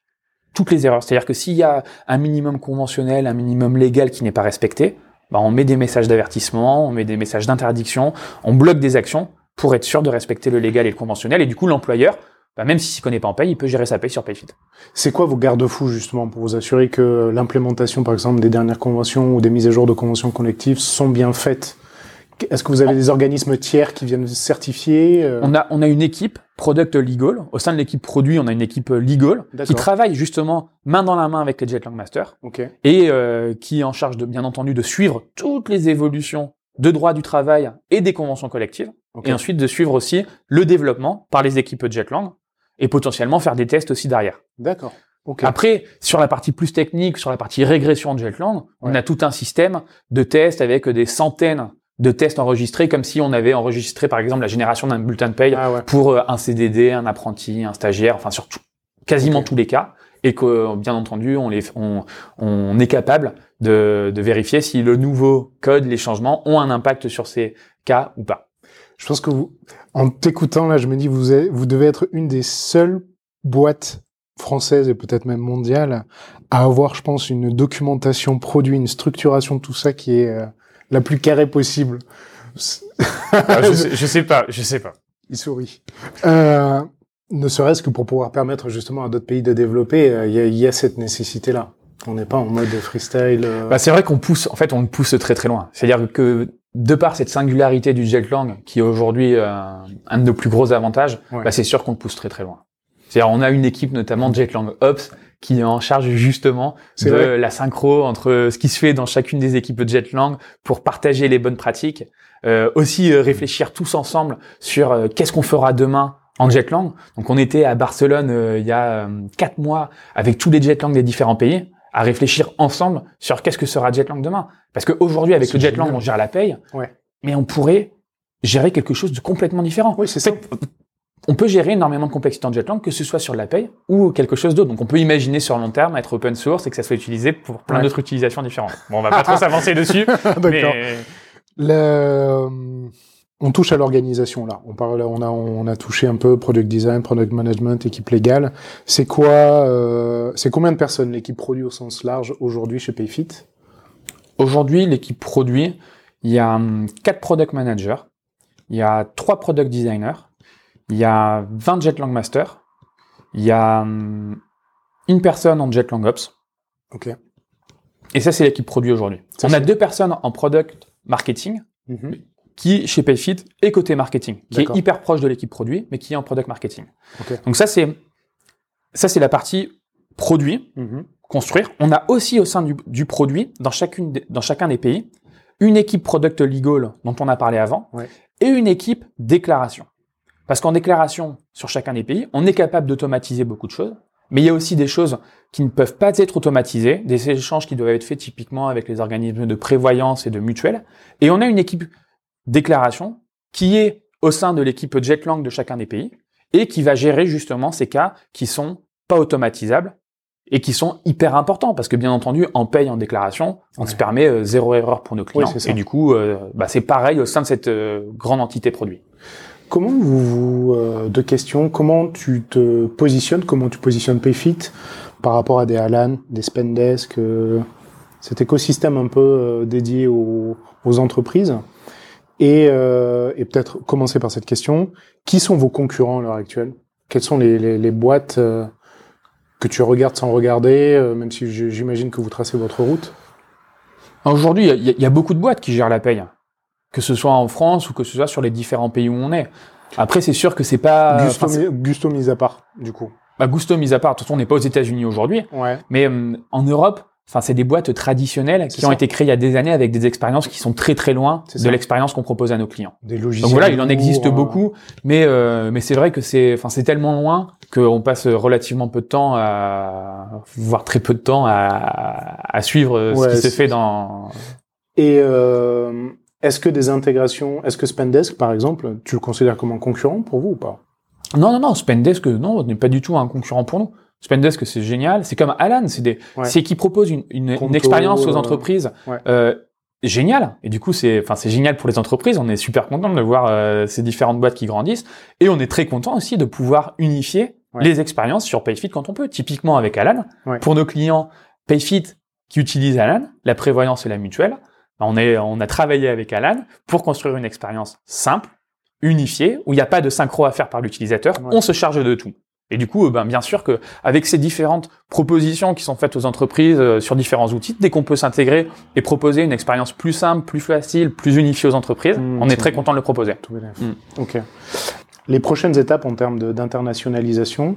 toutes les erreurs. C'est-à-dire que s'il y a un minimum conventionnel, un minimum légal qui n'est pas respecté, bah, on met des messages d'avertissement, on met des messages d'interdiction, on bloque des actions pour être sûr de respecter le légal et le conventionnel. Et du coup, l'employeur, bah, même s'il s'y connaît pas en paye, il peut gérer sa paye sur Paysheet. C'est quoi vos garde-fous justement pour vous assurer que l'implémentation, par exemple, des dernières conventions ou des mises à jour de conventions collectives sont bien faites? Est-ce que vous avez des organismes tiers qui viennent certifier euh, On a, on a une équipe product legal. Au sein de l'équipe produit, on a une équipe legal qui travaille justement main dans la main avec les Jetlang Masters. Ok. et euh, qui est en charge de bien entendu de suivre toutes les évolutions de droit du travail et des conventions collectives, ok. et ensuite de suivre aussi le développement par les équipes Jetlang et potentiellement faire des tests aussi derrière. D'accord. Après, sur la partie plus technique, sur la partie régression de Jetlang, on a tout un système de tests avec des centaines de tests enregistrés, comme si on avait enregistré par exemple la génération d'un bulletin de paye Ah ouais. pour euh, un CDD, un apprenti, un stagiaire, enfin sur tout- quasiment tous les cas, et que bien entendu on, les, on, on est capable de, de vérifier si le nouveau code, les changements ont un impact sur ces cas ou pas. Je pense que vous, en t'écoutant là, je me dis vous êtes- vous devez être une des seules boîtes françaises et peut-être même mondiales à avoir, je pense, une documentation produit, une structuration de tout ça qui est euh, la plus carrée possible. C'est- je, sais, je sais pas, je sais pas. Il sourit. Euh, ne serait-ce que pour pouvoir permettre justement à d'autres pays de développer, euh, il y, a, y a cette nécessité-là. On n'est pas en mode freestyle. euh, Bah, c'est vrai qu'on pousse, en fait, on pousse très très loin. C'est-à-dire que de par cette singularité du Jetlang, qui est aujourd'hui euh, un de nos plus gros avantages, Ouais. bah, c'est sûr qu'on pousse très très loin. C'est-à-dire, on a une équipe notamment Jetlang Ops qui est en charge justement de vrai. la synchro entre ce qui se fait dans chacune des équipes de Jetlang pour partager les bonnes pratiques, euh, aussi euh, réfléchir tous ensemble sur euh, qu'est-ce qu'on fera demain en Jetlang. Donc, on était à Barcelone euh, il y a euh, quatre mois avec tous les Jetlang des différents pays à réfléchir ensemble sur qu'est-ce que sera Jetlang demain. Parce qu'aujourd'hui, avec le Jetlang, on gère la paye, Ouais. mais on pourrait gérer quelque chose de complètement différent. Oui, c'est ça. On peut gérer énormément de complexité en Jetlang, que ce soit sur la paye ou quelque chose d'autre. Donc, on peut imaginer sur long terme être open source et que ça soit utilisé pour plein Ouais. d'autres utilisations différentes. Bon, on va pas trop s'avancer dessus, D'accord. mais Le- On touche à l'organisation là. On parle, on a, on a touché un peu product design, product management, équipe légale. C'est quoi, euh, c'est combien de personnes l'équipe produit au sens large aujourd'hui chez Payfit? Aujourd'hui, l'équipe produit, il y a hum, quatre product managers, il y a trois product designers, il y a 20 Jetlang Masters, il y a hum, une personne en Jetlang Ops, Ok. et ça, c'est l'équipe produit aujourd'hui. On a deux personnes en product marketing, Mhm. Qui, chez Payfit, est côté marketing, qui est hyper proche de l'équipe produit, mais qui est en product marketing. Ok. Donc ça, c'est, ça, c'est la partie produit, Mhm. construire. On a aussi au sein du, du produit, dans, chacune dans chacun des pays, une équipe product legal dont on a parlé avant, Ouais. et une équipe déclaration. Parce qu'en déclaration, sur chacun des pays, on est capable d'automatiser beaucoup de choses, mais il y a aussi des choses qui ne peuvent pas être automatisées, des échanges qui doivent être faits typiquement avec les organismes de prévoyance et de mutuelle. Et on a une équipe déclaration qui est au sein de l'équipe Jetlang de chacun des pays et qui va gérer justement ces cas qui sont pas automatisables et qui sont hyper importants parce que bien entendu en paye en déclaration on Ouais. se permet euh, zéro erreur pour nos clients. Et du coup euh, bah, c'est pareil au sein de cette euh, grande entité produit. Comment vous, vous deux questions, comment tu te positionnes, comment tu positionnes Payfit par rapport à des Alan, des Spendesk, cet écosystème un peu dédié aux, aux entreprises? Et, euh, et peut-être commencer par cette question, qui sont vos concurrents à l'heure actuelle? Quelles sont les, les, les boîtes euh, que tu regardes sans regarder, euh, même si j'imagine que vous tracez votre route? Aujourd'hui il y y, a- beaucoup de boîtes qui gèrent la paye que ce soit en France ou que ce soit sur les différents pays où on est. Après c'est sûr que c'est pas Gusto, enfin, Gusto mis à part, du coup. bah, Gusto mis à part de toute façon on n'est pas aux États-Unis aujourd'hui. Ouais. Mais euh, en Europe, enfin, c'est des boîtes traditionnelles qui ont été créées il y a des années avec des expériences qui sont très très loin de l'expérience qu'on propose à nos clients. Des logiciels. Donc voilà, il en existe euh, beaucoup, mais euh, mais c'est vrai que c'est enfin c'est tellement loin qu'on passe relativement peu de temps à voire très peu de temps à, à suivre euh, Ouais, ce qui se c'est- fait dans Et euh, est-ce que des intégrations, est-ce que Spendesk, par exemple, tu le considères comme un concurrent pour vous ou pas? Non, non, non, Spendesk, non, n'est pas du tout un concurrent pour nous. Spendesk, c'est génial. C'est comme Alan, c'est des, Ouais. c'est qui propose une, une, une expérience aux euh, entreprises ouais. euh, géniale. Et du coup, c'est, enfin, c'est génial pour les entreprises. On est super content de voir euh, ces différentes boîtes qui grandissent. Et on est très content aussi de pouvoir unifier Ouais. les expériences sur Payfit quand on peut. Typiquement avec Alan, pour nos clients Payfit qui utilisent Alan, la prévoyance et la mutuelle, on est, on a travaillé avec Alan pour construire une expérience simple, unifiée, où il n'y a pas de synchro à faire par l'utilisateur. On se charge de tout. Et du coup, euh, ben, bien sûr que avec ces différentes propositions qui sont faites aux entreprises euh, sur différents outils, dès qu'on peut s'intégrer et proposer une expérience plus simple, plus facile, plus unifiée aux entreprises, Mmh, on est très bien. content de le proposer. Tout bénef. Mm. Ok. Les prochaines étapes en termes d'internationalisation,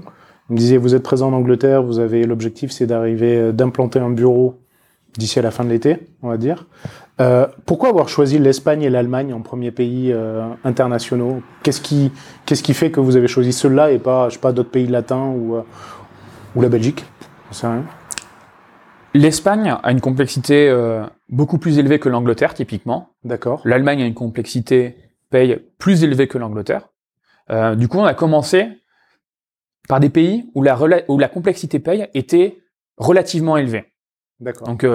vous me disiez, vous êtes présent en Angleterre, vous avez l'objectif, c'est d'arriver, euh, d'implanter un bureau d'ici à la fin de l'été, on va dire. Euh, pourquoi avoir choisi l'Espagne et l'Allemagne en premiers pays euh, internationaux? Qu'est-ce qui, qu'est-ce qui fait que vous avez choisi ceux-là et pas, je sais pas, d'autres pays latins ou, euh, ou la Belgique? L'Espagne a une complexité euh, beaucoup plus élevée que l'Angleterre, typiquement. D'accord. L'Allemagne a une complexité paye plus élevée que l'Angleterre. Euh, du coup, on a commencé par des pays où la, où la complexité paye était relativement élevée. D'accord. Donc,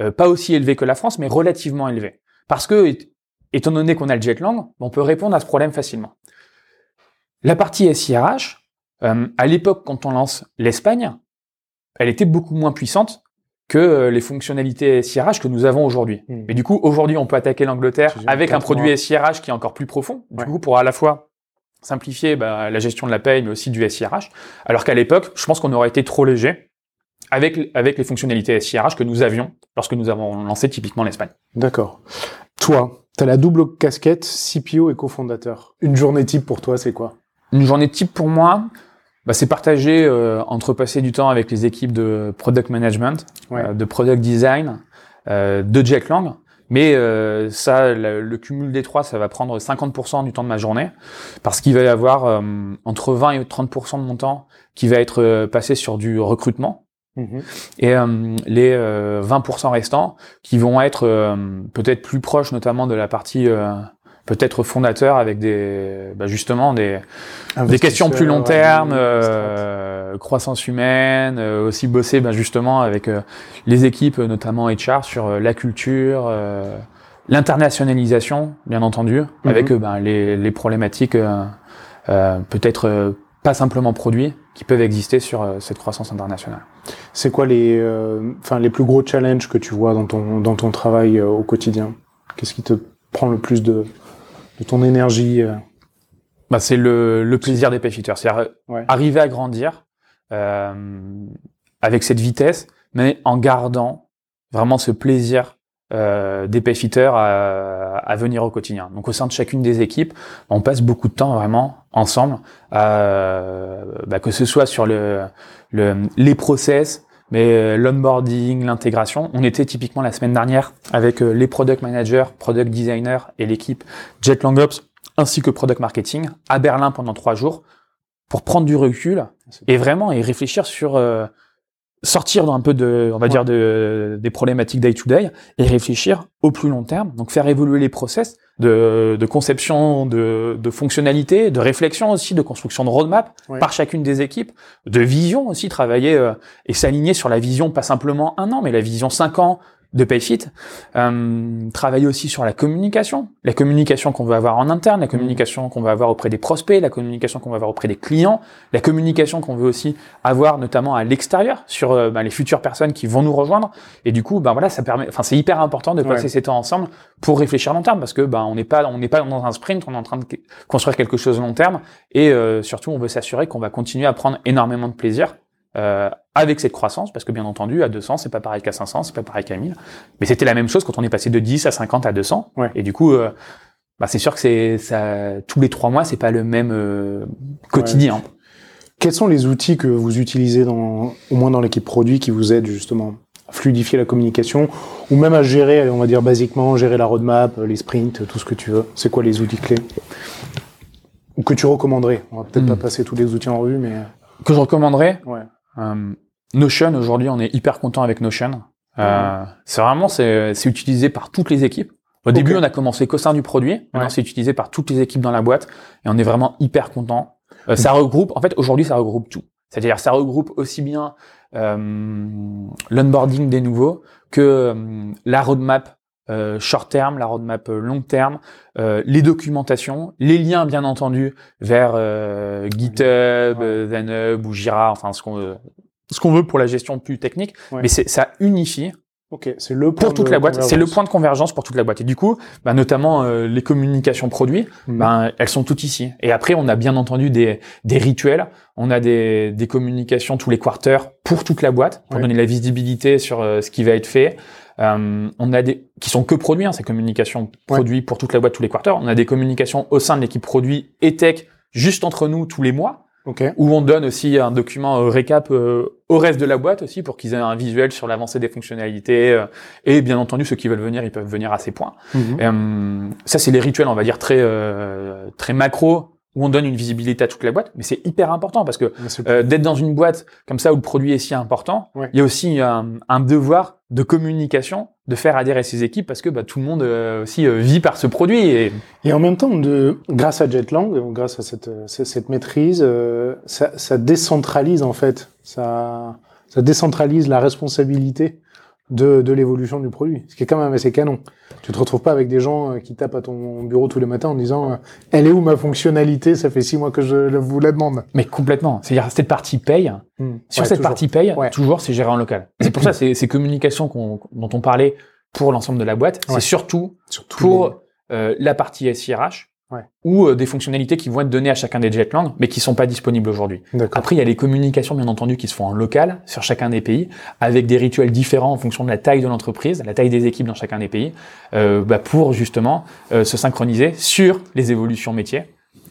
euh, pas aussi élevée que la France, mais relativement élevée. Parce que, étant donné qu'on a le jet lag, on peut répondre à ce problème facilement. La partie SIRH, euh, à l'époque, quand on lance l'Espagne, elle était beaucoup moins puissante que euh, les fonctionnalités SIRH que nous avons aujourd'hui. Mm. Mais du coup, aujourd'hui, on peut attaquer l'Angleterre avec un produit. SIRH qui est encore plus profond. Du Ouais. coup, pour à la fois simplifier bah, la gestion de la paye, mais aussi du SIRH. Alors qu'à l'époque, je pense qu'on aurait été trop léger avec, avec les fonctionnalités SIRH que nous avions lorsque nous avons lancé typiquement l'Espagne. D'accord. Toi, tu as la double casquette CPO et cofondateur. Une journée type pour toi, c'est quoi? Une journée type pour moi, bah, c'est partager euh, entre passer du temps avec les équipes de product management, Ouais. euh, de product design, euh, de Jetlang. Mais euh, ça, le, le cumul des trois, ça va prendre 50% du temps de ma journée, parce qu'il va y avoir euh, entre 20 et 30% de mon temps qui va être passé sur du recrutement, et euh, les euh, 20% restants qui vont être euh, peut-être plus proches notamment de la partie euh, peut-être fondateur avec des bah, justement des, des questions plus long terme, euh, croissance humaine, euh, aussi bosser bah, justement avec euh, les équipes, notamment HR, sur euh, la culture, euh, l'internationalisation, bien entendu, avec euh, bah, les, les problématiques euh, euh, peut-être euh, pas simplement produits qui peuvent exister sur euh, cette croissance internationale. C'est quoi les, euh, enfin les plus gros challenges que tu vois dans ton dans ton travail euh, au quotidien? Qu'est-ce qui te prend le plus de de ton énergie euh? Bah, c'est le, le plaisir des payfitters. C'est-à-dire Ouais. arriver à grandir euh, avec cette vitesse, mais en gardant vraiment ce plaisir euh, des payfitters à, à venir au quotidien. Donc au sein de chacune des équipes, on passe beaucoup de temps vraiment ensemble, à, bah, que ce soit sur le, le, les process, mais euh, l'onboarding, l'intégration. On était typiquement la semaine dernière avec euh, les product managers, product designers et l'équipe Jetlang Ops ainsi que product marketing à Berlin pendant trois jours pour prendre du recul et vraiment et réfléchir sur euh, sortir un peu de on va Ouais. dire de des problématiques day to day et réfléchir au plus long terme donc faire évoluer les process de, de conception de, de fonctionnalités, de réflexion aussi, de construction de roadmap Ouais. par chacune des équipes, de vision aussi, travailler euh, et s'aligner sur la vision, pas simplement un an, mais la vision cinq ans de Payfit. Euh, travailler aussi sur la communication, la communication qu'on veut avoir en interne, la communication qu'on veut avoir auprès des prospects, la communication qu'on veut avoir auprès des clients, la communication qu'on veut aussi avoir notamment à l'extérieur sur euh, ben, les futures personnes qui vont nous rejoindre. Et du coup, ben voilà, ça permet, enfin c'est hyper important de passer Ouais. ces temps ensemble pour réfléchir long terme parce que ben on n'est pas on n'est pas dans un sprint, on est en train de construire quelque chose long terme et euh, surtout on veut s'assurer qu'on va continuer à prendre énormément de plaisir euh, avec cette croissance parce que bien entendu à 200 c'est pas pareil qu'à 500 c'est pas pareil qu'à 1000 mais c'était la même chose quand on est passé de 10 à 50 à 200 Ouais. et du coup euh, bah, c'est sûr que c'est ça tous les trois mois c'est pas le même euh, quotidien Quels sont les outils que vous utilisez dans, au moins dans l'équipe produit qui vous aident justement à fluidifier la communication ou même à gérer, on va dire basiquement, gérer la roadmap, les sprints, tout ce que tu veux? C'est quoi les outils clés Ou que tu recommanderais? On va peut-être Hmm. pas passer tous les outils en revue, mais que je recommanderais? Ouais. Euh, Notion, aujourd'hui, on est hyper content avec Notion. Euh, C'est vraiment, c'est c'est utilisé par toutes les équipes. Au début, on a commencé qu'au sein du produit. Maintenant, Ouais. c'est utilisé par toutes les équipes dans la boîte. Et on est vraiment hyper content. Euh, ça regroupe, en fait, aujourd'hui, ça regroupe tout. C'est-à-dire, ça regroupe aussi bien euh, l'onboarding des nouveaux que euh, la roadmap euh, short terme, la roadmap euh, long terme, euh, les documentations, les liens bien entendu vers euh, GitHub, euh, Zenhub ou Jira, enfin ce qu'on veut, ce qu'on veut pour la gestion plus technique. Ouais. Mais c'est ça unifie Ok, c'est le point pour toute de la boîte. C'est le convergence. point de convergence pour toute la boîte. Et du coup, bah, notamment euh, les communications produits, ben, elles sont toutes ici. Et après, on a bien entendu des, des rituels. On a des, des communications tous les quarters pour toute la boîte, pour Ouais. donner la visibilité sur euh, ce qui va être fait. Euh, on a des qui sont que produits, hein, ces communications produits pour toute la boîte tous les quarters. On a des communications au sein de l'équipe produit et tech, juste entre nous tous les mois, Ok. où on donne aussi un document euh, récap euh, au reste de la boîte aussi pour qu'ils aient un visuel sur l'avancée des fonctionnalités. euh, et bien entendu, ceux qui veulent venir, ils peuvent venir à ces points. Mhm. Ça, c'est les rituels, on va dire, très, euh, très macro, où on donne une visibilité à toute la boîte, mais c'est hyper important parce que euh, d'être dans une boîte comme ça où le produit est si important, Ouais. il y a aussi un, un devoir de communication, de faire adhérer ses équipes parce que bah, tout le monde euh, aussi euh, vit par ce produit. Et Et en même temps, de, grâce à Jetlang, euh, grâce à cette, euh, cette cette maîtrise, euh, ça, ça décentralise en fait, ça, ça décentralise la responsabilité de, de l'évolution du produit, ce qui est quand même assez canon. Tu te retrouves pas avec des gens euh, qui tapent à ton bureau tous les matins en disant euh, Elle est où ma fonctionnalité Ça fait six mois que je vous la demande. mais complètement, c'est-à-dire cette partie paye. Hmm. Sur Ouais, cette toujours. partie paye, Ouais. toujours c'est géré en local. C'est pour ça ces, ces communications dont on parlait pour l'ensemble de la boîte, Ouais. c'est surtout Surtout pour euh, la partie SIRH Ouais. ou euh, des fonctionnalités qui vont être données à chacun des Jetlang, mais qui sont pas disponibles aujourd'hui. Après, il y a les communications, bien entendu, qui se font en local sur chacun des pays, avec des rituels différents en fonction de la taille de l'entreprise, la taille des équipes dans chacun des pays, euh, bah, pour justement euh, se synchroniser sur les évolutions métiers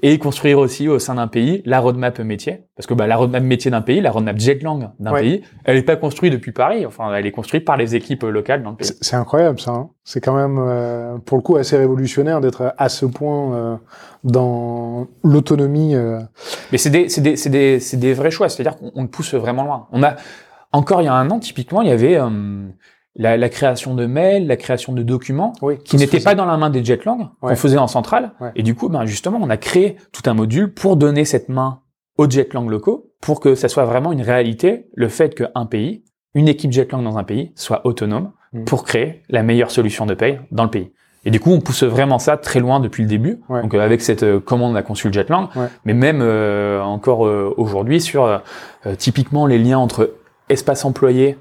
et construire aussi au sein d'un pays la roadmap métier. Parce que bah, la roadmap métier d'un pays, la roadmap Jetlang d'un Ouais. pays, elle n'est pas construite depuis Paris, enfin, elle est construite par les équipes locales dans le pays. C'est incroyable ça. hein. C'est quand même, euh, pour le coup, assez révolutionnaire d'être à ce point euh, dans l'autonomie. euh, Mais c'est des, c'est des, c'est des, c'est des vrais choix. C'est-à-dire qu'on on le pousse vraiment loin. On a encore il y a un an, typiquement, il y avait euh, la, la création de mails, la création de documents oui, qui n'étaient pas dans la main des Jetlang, Ouais. qu'on faisait en centrale. Ouais. Et du coup, ben justement, on a créé tout un module pour donner cette main aux Jetlang locaux, pour que ça soit vraiment une réalité, le fait qu'un pays, une équipe Jetlang dans un pays, soit autonome Mm. pour créer la meilleure solution de paye dans le pays. Et du coup, on pousse vraiment ça très loin depuis le début. Ouais. Donc euh, avec cette euh, commande, on a conçu le Jetlang, mais même euh, encore aujourd'hui sur typiquement les liens entre espace employé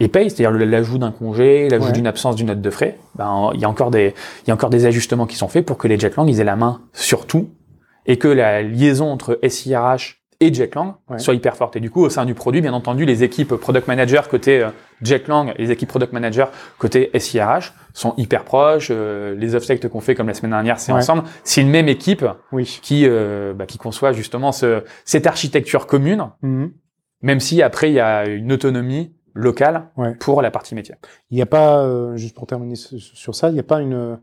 et paye, c'est-à-dire l'ajout d'un congé, l'ajout Ouais. d'une absence d'une note de frais. Ben il y a encore des il y a encore des ajustements qui sont faits pour que les Jetlang ils aient la main sur tout et que la liaison entre SIRH et Jetlang Ouais. soit hyper forte. Et du coup, au sein du produit, bien entendu, les équipes product manager côté euh, Jetlang et les équipes product manager côté SIRH sont hyper proches. Euh, les offsets qu'on fait comme la semaine dernière, c'est Ouais. ensemble. C'est une même équipe Oui. qui euh, bah, qui conçoit justement ce, cette architecture commune, Mhm. même si après il y a une autonomie locale Ouais. pour la partie métier. Il n'y a pas, euh, juste pour terminer sur ça, il n'y a pas une,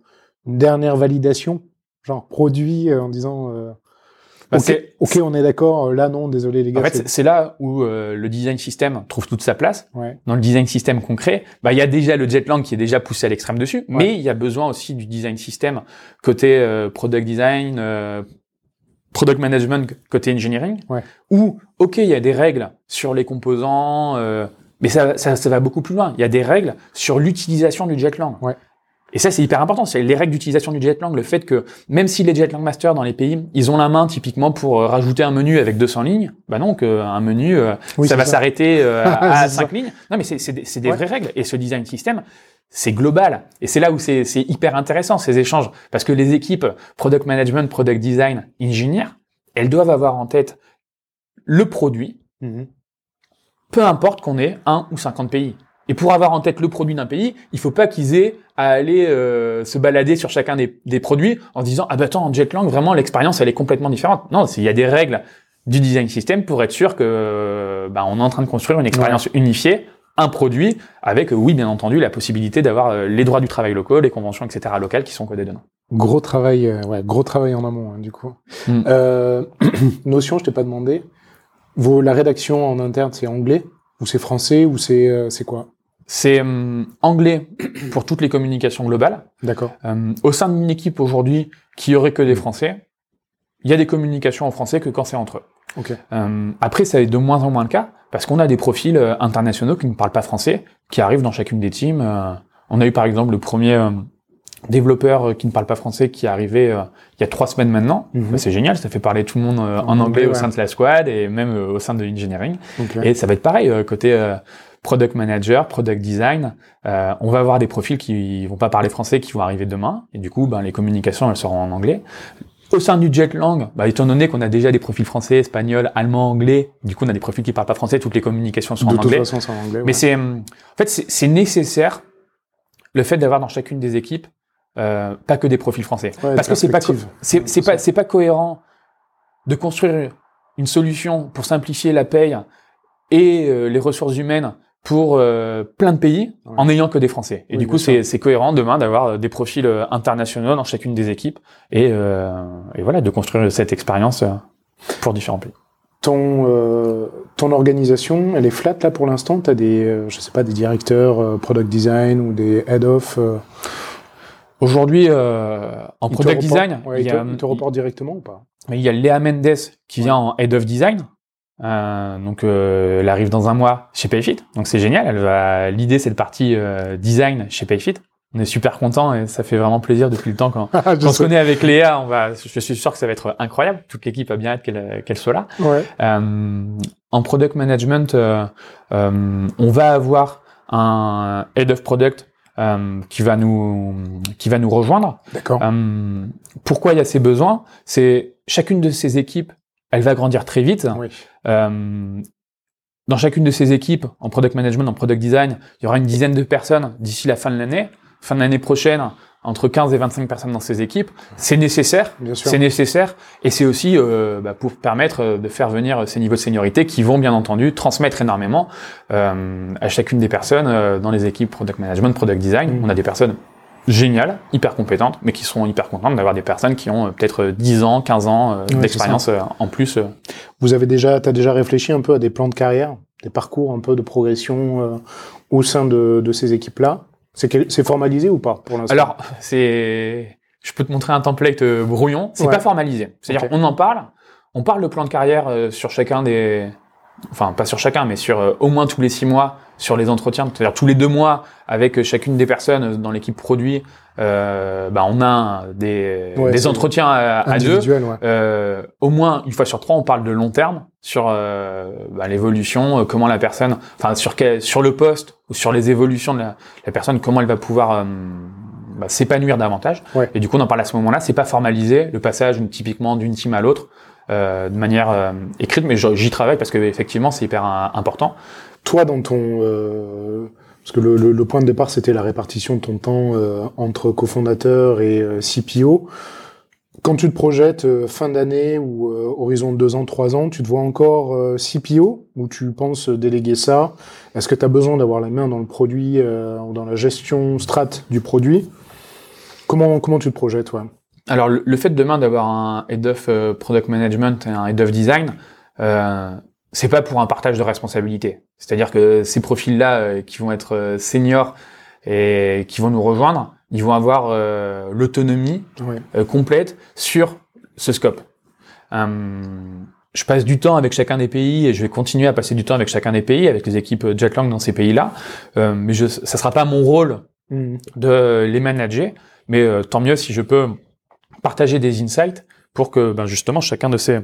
une dernière validation, genre produit euh, en disant euh, Bah, ok, on est d'accord. euh, Là, non, désolé les gars. En fait, c'est- là où euh, le design system trouve toute sa place. ouais. Dans le design system concret, bah, il y a déjà le Jetlang qui est déjà poussé à l'extrême dessus, mais il y a besoin aussi du design system côté product design, product management côté engineering, où, ok, il y a des règles sur les composants, mais ça, ça, ça va beaucoup plus loin. Il y a des règles sur l'utilisation du Jetlang. Ouais. Et ça, c'est hyper important. C'est les règles d'utilisation du Jetlang, le fait que même si les Jetlang Masters dans les pays, ils ont la main typiquement pour euh, rajouter un menu avec 200 lignes, bah non, qu'un menu, euh, Oui, ça va s'arrêter euh, à, à C'est ça. 5 lignes. Non, mais c'est des, c'est des Ouais. vraies règles. Et ce design system, c'est global. Et c'est là où c'est c'est hyper intéressant, ces échanges. Parce que les équipes product management, product design, engineer, elles doivent avoir en tête le produit, Mhm. Peu importe qu'on ait un ou 50 pays. Et pour avoir en tête le produit d'un pays, il faut pas qu'ils aient à aller euh, se balader sur chacun des, des produits en disant ah bah attends en Jetlang vraiment l'expérience elle est complètement différente. Non, il y a des règles du design system pour être sûr que bah, on est en train de construire une expérience unifiée, un produit avec oui bien entendu la possibilité d'avoir euh, les droits du travail local, les conventions etc locales qui sont codées dedans. Gros travail, euh, ouais, gros travail en amont, hein, du coup. Mm. Euh, Notion, je t'ai pas demandé. Vos, la rédaction en interne, c'est anglais ou c'est français ou c'est euh, c'est quoi? C'est hum, anglais pour toutes les communications globales. D'accord. Euh, au sein d'une équipe aujourd'hui qui aurait que des Français, il y a des communications en français que quand c'est entre eux. Ok. Euh, après, ça est de moins en moins le cas parce qu'on a des profils euh, internationaux qui ne parlent pas français, qui arrivent dans chacune des teams. Euh, on a eu par exemple le premier euh, développeur euh, qui ne parle pas français qui est arrivé euh, il y a trois semaines maintenant. Bah, c'est génial, ça fait parler tout le monde euh, en, En anglais, au sein de la squad et même euh, au sein de engineering. Ok. Et ça va être pareil côté product manager, product design. on va avoir des profils qui vont pas parler français, qui vont arriver demain, et du coup, ben, les communications elles seront en anglais. Au sein du Jetlang, bah, étant donné qu'on a déjà des profils français, espagnol, allemand, anglais, du coup on a des profils qui parlent pas français, toutes les communications sont de en toute anglais. façon, c'est en anglais. Mais ouais. c'est, en fait, c'est nécessaire le fait d'avoir dans chacune des équipes euh, pas que des profils français, Ouais, parce que c'est pas c'est pas c'est pas cohérent de construire une solution pour simplifier la paye et euh, les ressources humaines pour euh, plein de pays Ouais. en n'ayant que des Français. Et Oui, du coup, c'est cohérent demain d'avoir des profils internationaux dans chacune des équipes et, et voilà de construire cette expérience pour différents pays. Ton, euh, ton organisation, elle est flat là pour l'instant? T'as des, euh, je sais pas, des directeurs euh, product design ou des head of Aujourd'hui, euh, en product design, ouais, il y te, a, ils te reportent directement ou pas? il y a Léa Mendes qui Ouais. vient en Head of Design. Euh, donc euh, elle arrive dans un mois chez Payfit. Donc c'est génial. Elle va. L'idée c'est le parti euh, design chez Payfit. On est super content et ça fait vraiment plaisir depuis le temps quand, Je quand on se connaît avec Léa. On va. Je suis sûr que ça va être incroyable. Toute l'équipe a bien hâte qu'elle qu'elle soit là. Ouais. Euh, en product management, euh, on va avoir un head of product euh, qui va nous qui va nous rejoindre. D'accord. Euh, pourquoi il y a ces besoins? C'est chacune de ces équipes, elle va grandir très vite. Oui. Euh, dans chacune de ces équipes, en product management, en product design, il y aura une dizaine de personnes d'ici la fin de l'année. Fin de l'année prochaine, entre 15 et 25 personnes dans ces équipes. C'est nécessaire. C'est nécessaire et c'est aussi euh, bah, pour permettre euh, de faire venir ces niveaux de seniorité qui vont bien entendu transmettre énormément euh, à chacune des personnes euh, dans les équipes product management, product design. Mhm. On a des personnes géniales, hyper compétentes, mais qui sont hyper contentes d'avoir des personnes qui ont peut-être 10 ans, 15 ans d'expérience en plus. Vous avez déjà, t'as déjà réfléchi un peu à des plans de carrière, des parcours un peu de progression euh, au sein de, de ces équipes-là? C'est formalisé ou pas pour l'instant Alors, c'est, je peux te montrer un template euh, brouillon. C'est Ouais. pas formalisé. C'est-à-dire, on en parle, on parle de plan de carrière euh, sur chacun des, enfin pas sur chacun, mais sur euh, au moins tous les six mois sur les entretiens, c'est-à-dire tous les deux mois avec euh, chacune des personnes euh, dans l'équipe produit. Euh, bah, on a des, Ouais, des entretiens à, à deux. ouais. Euh, au moins une fois sur trois, on parle de long terme sur euh, bah, l'évolution, comment la personne, enfin sur quel, sur le poste ou sur les évolutions de la, la personne, comment elle va pouvoir bah, s'épanouir davantage. Ouais. Et du coup, on en parle à ce moment-là. C'est pas formalisé le passage typiquement d'une team à l'autre de manière euh, écrite, mais j'y travaille parce que effectivement, c'est hyper euh, important. Toi, dans ton... euh, parce que le, le- le point de départ, c'était la répartition de ton temps euh, entre cofondateur et euh, CPO. Quand tu te projettes euh, fin d'année ou euh, horizon de deux ans, trois ans, tu te vois encore euh, CPO ou tu penses déléguer ça? Est-ce que tu as besoin d'avoir la main dans le produit euh, dans la gestion strat du produit? Comment comment tu te projettes, toi Alors le, le fait demain d'avoir un head of euh, product management et un head of design, euh, c'est pas pour un partage de responsabilité. C'est-à-dire que ces profils-là euh, qui vont être euh, seniors et qui vont nous rejoindre, ils vont avoir euh, l'autonomie complète sur ce scope. Je passe du temps avec chacun des pays et je vais continuer à passer du temps avec chacun des pays, avec les équipes Jetlang dans ces pays-là. Euh, mais je, ça sera pas mon rôle Mhm. de les manager, mais euh, tant mieux si je peux partager des insights pour que ben, justement chacun de ces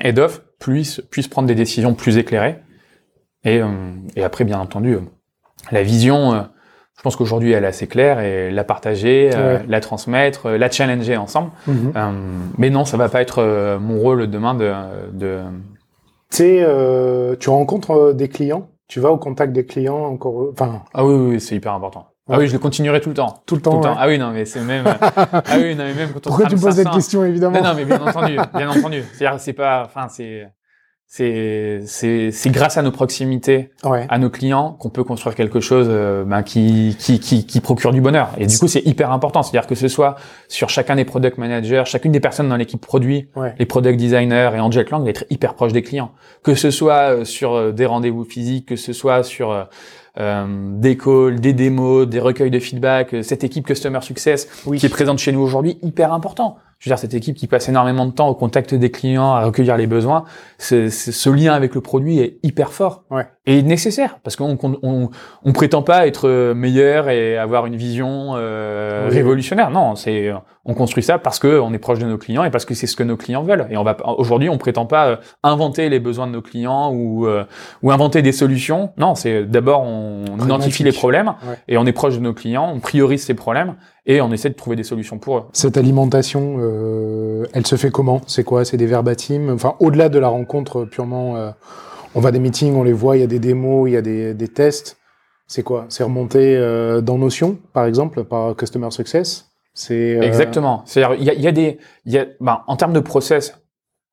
head of puisse, puisse prendre des décisions plus éclairées. Et, euh, et après, bien entendu, euh, la vision, euh, je pense qu'aujourd'hui elle est assez claire et la partager, Ouais. la transmettre, la challenger ensemble. Mhm. Mais non, ça va pas être mon rôle demain de, de Tu rencontres des clients, tu vas au contact des clients encore, enfin, ah oui oui, oui, c'est hyper important. Ah oui, je le continuerai tout le temps. tout le Tout temps. le temps. ouais. Ah oui, non, mais c'est même. ah oui, non, mais même quand on Pourquoi tu crame poses cette 500, question, évidemment Non, non, mais bien entendu, bien entendu. C'est-à-dire, c'est pas, enfin, c'est, c'est, c'est, c'est grâce à nos proximités, Ouais. à nos clients, qu'on peut construire quelque chose euh, ben, qui, qui, qui, qui procure du bonheur. Et du coup, c'est hyper important. C'est-à-dire que ce soit sur chacun des product managers, chacune des personnes dans l'équipe produit, Ouais. les product designers et en Jetlang d'être hyper proche des clients. Que ce soit euh, sur euh, des rendez-vous physiques, que ce soit sur euh, euh, des calls, des démos, des recueils de feedback, euh, cette équipe Customer Success Oui. qui est présente chez nous aujourd'hui, hyper important. Je veux dire, cette équipe qui passe énormément de temps au contact des clients, à recueillir les besoins, c'est- ce lien avec le produit est hyper fort Ouais. Et nécessaire parce qu'on on, on, prétend pas être euh, meilleur et avoir une vision euh, Oui. révolutionnaire. Non, c'est on construit ça parce que on est proche de nos clients et parce que c'est ce que nos clients veulent. Et on va pas- aujourd'hui, on prétend pas euh, inventer les besoins de nos clients ou euh, ou inventer des solutions. Non, c'est d'abord on identifie les problèmes Ouais. et on est proche de nos clients, on priorise ces problèmes et on essaie de trouver des solutions pour eux. Cette alimentation, euh, elle se fait comment? C'est quoi? C'est des verbatims? Enfin, au-delà de la rencontre purement, euh, on va à des meetings, on les voit, il y a des démos, il y a des, des tests. C'est quoi? C'est remonté euh, dans Notion, par exemple, par Customer Success? C'est euh, Exactement. C'est-à-dire, il y a, il y a des, il y a, ben, en termes de process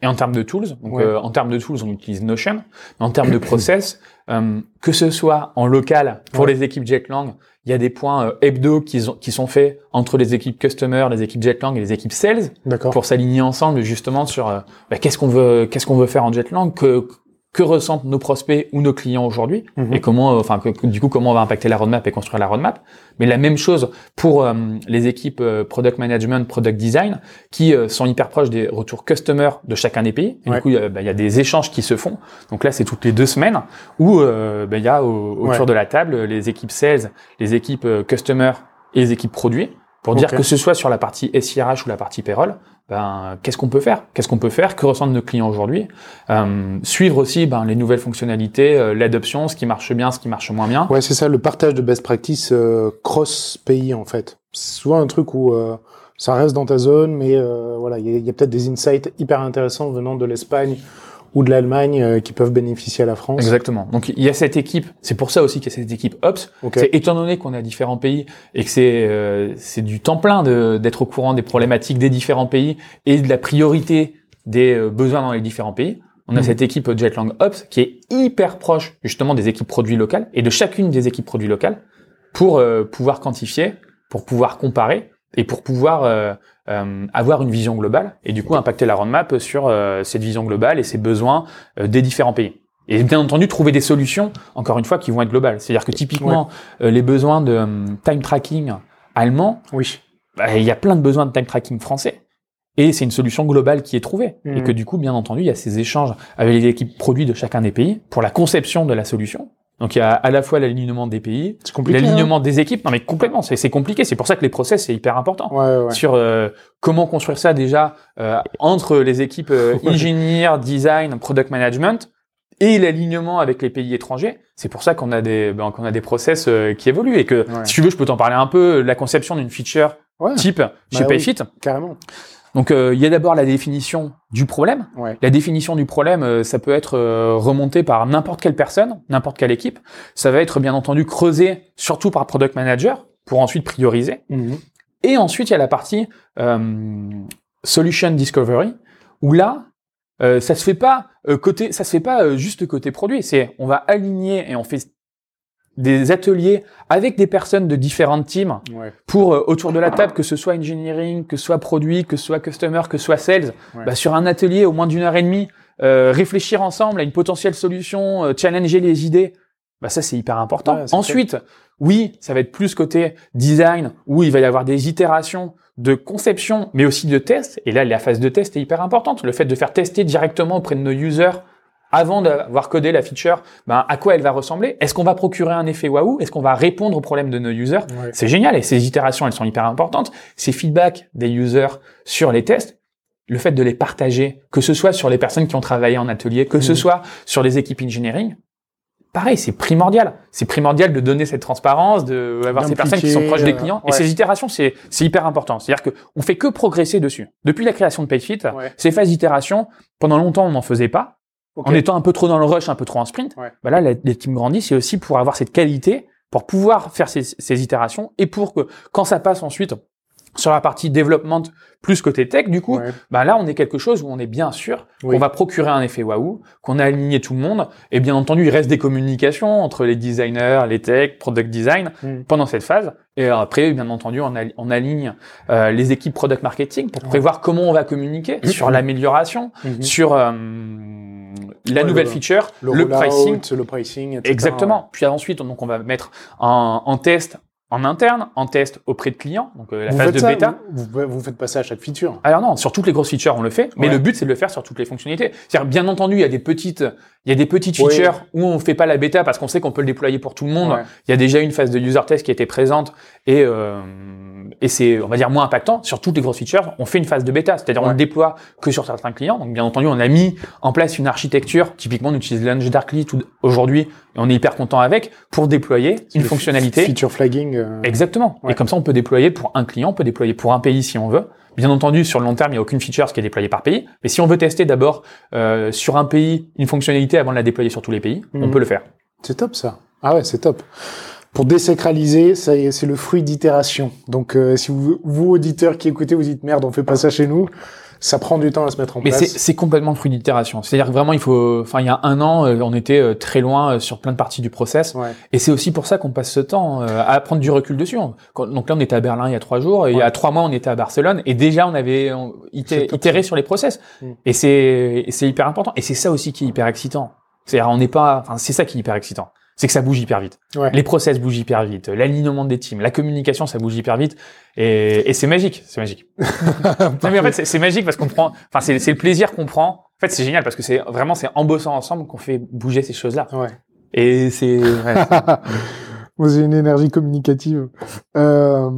et en termes de tools, donc Ouais. euh, en termes de tools, on utilise Notion, mais en termes de process, euh, que ce soit en local pour Ouais. les équipes Jetlang, il y a des points euh, hebdo qui, sont- qui sont faits entre les équipes customer, les équipes Jetlang et les équipes sales pour s'aligner ensemble justement sur euh, bah, qu'est-ce qu'on veut, qu'est-ce qu'on veut faire en Jetlang, que que ressentent nos prospects ou nos clients aujourd'hui Mhm. et comment, euh, enfin, que- du coup, comment on va impacter la roadmap et construire la roadmap. Mais la même chose pour euh, les équipes euh, product management, product design, qui euh, sont hyper proches des retours customer de chacun des pays. Et Ouais. du coup, il y, a- bah, il y a des échanges qui se font. Donc là, c'est toutes les deux semaines où bah, il y a au- autour Ouais. de la table les équipes sales, les équipes customer et les équipes produits pour dire que ce soit sur la partie SIRH ou la partie payroll, ben, qu'est-ce qu'on peut faire? Qu'est-ce qu'on peut faire? Que ressentent nos clients aujourd'hui? Euh, Suivre aussi ben, les nouvelles fonctionnalités, euh, l'adoption, ce qui marche bien, ce qui marche moins bien. Ouais, c'est ça, le partage de best practice euh, cross pays en fait. C'est souvent un truc où ça reste dans ta zone, mais voilà, il y a peut-être des insights hyper intéressants venant de l'Espagne ou de l'Allemagne euh, qui peuvent bénéficier à la France. Exactement. Donc il y a cette équipe, c'est pour ça aussi qu'il y a cette équipe Ops. C'est étant donné qu'on a différents pays et que c'est euh, c'est du temps plein de- d'être au courant des problématiques des différents pays et de la priorité des euh, besoins dans les différents pays. On a Mhm. cette équipe Jetlang Ops qui est hyper proche justement des équipes produits locales et de chacune des équipes produits locales pour euh, pouvoir quantifier, pour pouvoir comparer et pour pouvoir euh, avoir une vision globale et du coup impacter la roadmap sur euh, cette vision globale et ses besoins euh, des différents pays. Et bien entendu, trouver des solutions, encore une fois, qui vont être globales. C'est-à-dire que typiquement, euh, les besoins de euh, time tracking allemand, Oui. bah, il y a plein de besoins de time tracking français. Et c'est une solution globale qui est trouvée. Et que du coup, bien entendu, il y a ces échanges avec les équipes produits de chacun des pays pour la conception de la solution. Donc il y a à la fois l'alignement des pays, compliqué. hein. l'alignement des équipes. Non mais complètement, c'est compliqué. C'est pour ça que les process c'est hyper important. Ouais, ouais. Sur euh, comment construire ça déjà euh, entre les équipes euh, engineer, design, product management et l'alignement avec les pays étrangers. C'est pour ça qu'on a des ben, qu'on a des process euh, qui évoluent et que Ouais. si tu veux, je peux t'en parler un peu. La conception d'une feature type chez Bah oui. Payfit. carrément. Donc euh, il y a d'abord la définition du problème. Ouais. La définition du problème, euh, ça peut être euh, remonté par n'importe quelle personne, n'importe quelle équipe. Ça va être bien entendu creusé surtout par product manager pour ensuite prioriser. Mhm. Et ensuite, il y a la partie solution discovery où là, ça se fait pas côté, ça se fait pas juste côté produit. C'est on va aligner et on fait des ateliers avec des personnes de différentes teams Ouais. pour euh, autour de la table, que ce soit engineering, que ce soit produit, que ce soit customer, que ce soit sales, Ouais. bah, sur un atelier au moins d'une heure et demie, euh, réfléchir ensemble à une potentielle solution, euh, challenger les idées, bah ça c'est hyper important. Ouais, Ensuite, oui, ça va être plus côté design où il va y avoir des itérations de conception, mais aussi de test. Et là, la phase de test est hyper importante. Le fait de faire tester directement auprès de nos users avant d'avoir codé la feature, ben, à quoi elle va ressembler? Est-ce qu'on va procurer un effet waouh? Est-ce qu'on va répondre aux problèmes de nos users? Ouais. c'est génial et ces itérations, elles sont hyper importantes. Ces feedbacks des users sur les tests, le fait de les partager, que ce soit sur les personnes qui ont travaillé en atelier, que ce Mhm. soit sur les équipes engineering, pareil, c'est primordial. C'est primordial de donner cette transparence, de avoir ces personnes qui sont proches des euh, clients. ouais. Et ces itérations, c'est c'est hyper important. C'est-à-dire que on fait que progresser dessus. Depuis la création de PageFit, Ouais. ces phases d'itération, pendant longtemps, on n'en faisait pas. En étant un peu trop dans le rush, un peu trop en sprint, Ouais. bah là, les teams grandissent, c'est aussi pour avoir cette qualité, pour pouvoir faire ces, ces itérations et pour que quand ça passe ensuite sur la partie développement plus côté tech, du coup, Ouais. bah là, on est quelque chose où on est bien sûr Oui. qu'on va procurer un effet waouh, qu'on a aligné tout le monde. Et bien entendu, il reste des communications entre les designers, les tech, product design Mm. pendant cette phase. Et après, bien entendu, on, a- on aligne euh, les équipes product marketing pour Ouais. prévoir comment on va communiquer sur l'amélioration, Mhm. sur euh, la Ouais, nouvelle le- feature, Le, pricing. le pricing, etc. Exactement. Puis ensuite, donc on va mettre en, en test en interne, en test auprès de clients, donc euh, la Vous phase de ça, bêta. Vous, vous, vous faites pas ça à chaque feature. Alors non, sur toutes les grosses features, on le fait, mais Ouais. le but c'est de le faire sur toutes les fonctionnalités. C'est-à-dire, bien entendu, il y a des petites, il y a des petites features où on fait pas la bêta parce qu'on sait qu'on peut le déployer pour tout le monde. Ouais. Il y a déjà une phase de user test qui était présente et euh, et c'est, on va dire, moins impactant. Sur toutes les grosses features, on fait une phase de bêta, c'est-à-dire on le déploie que sur certains clients. Donc bien entendu, on a mis en place une architecture. Typiquement, on utilise Launch Darkly aujourd'hui et on est hyper content avec pour déployer une fonctionnalité. Feature flagging. euh, Exactement. Ouais. Et comme ça, on peut déployer pour un client, on peut déployer pour un pays si on veut. Bien entendu, sur le long terme, il n'y a aucune feature qui est déployée par pays. Mais si on veut tester d'abord euh, sur un pays une fonctionnalité avant de la déployer sur tous les pays, on Mhm. peut le faire. C'est top ça. Ah ouais, c'est top. Pour est, c'est le fruit d'itération. Donc, euh, si vous, vous, auditeurs qui écoutez, vous dites merde, on fait pas ça chez nous, ça prend du temps à se mettre en Mais c'est place. c'est complètement le fruit d'itération. C'est-à-dire que vraiment, il faut. Enfin, il y a un an, euh, on était euh, très loin euh, sur plein de parties du process. Ouais. Et c'est aussi pour ça qu'on passe ce temps à prendre du recul dessus. Donc là, on était à Berlin il y a trois jours, et il y a trois mois, on était à Barcelone, et déjà, on avait ité- itéré sur les process. Mm. Et c'est et c'est hyper important. Et c'est ça aussi qui est hyper excitant. C'est-à-dire, on n'est pas. Enfin, c'est ça qui est hyper excitant. C'est que ça bouge hyper vite. Ouais. Les process bougent hyper vite. L'alignement des teams, la communication, ça bouge hyper vite. Et, et c'est magique. C'est magique. non, mais en fait, c'est- magique parce qu'on prend. Enfin, c'est le plaisir qu'on prend. En fait, c'est génial parce que c'est vraiment c'est en bossant ensemble qu'on fait bouger ces choses-là. Ouais. Et c'est. ouais, Vous avez une énergie communicative. Euh,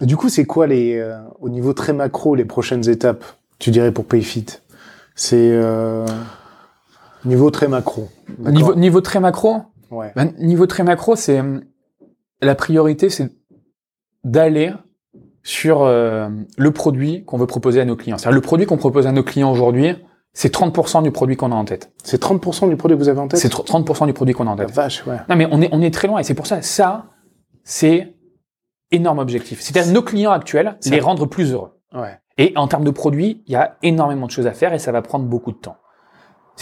du coup, c'est quoi les, euh, au niveau très macro, les prochaines étapes, tu dirais, pour PayFit? C'est euh, niveau très macro. Niveau très macro, Ouais. ben, niveau très macro, c'est hum, la priorité, c'est d'aller sur euh, le produit qu'on veut proposer à nos clients. C'est-à-dire le produit qu'on propose à nos clients aujourd'hui, c'est 30% du produit qu'on a en tête. C'est 30% du produit que vous avez en tête? C'est tr- 30% du produit qu'on a en La tête. vache, ouais. Non, mais on est, on est très loin et c'est pour ça, ça, c'est énorme objectif. C'est-à-dire nos clients actuels, les rendre plus heureux. Ouais. Et en termes de produits, il y a énormément de choses à faire et ça va prendre beaucoup de temps.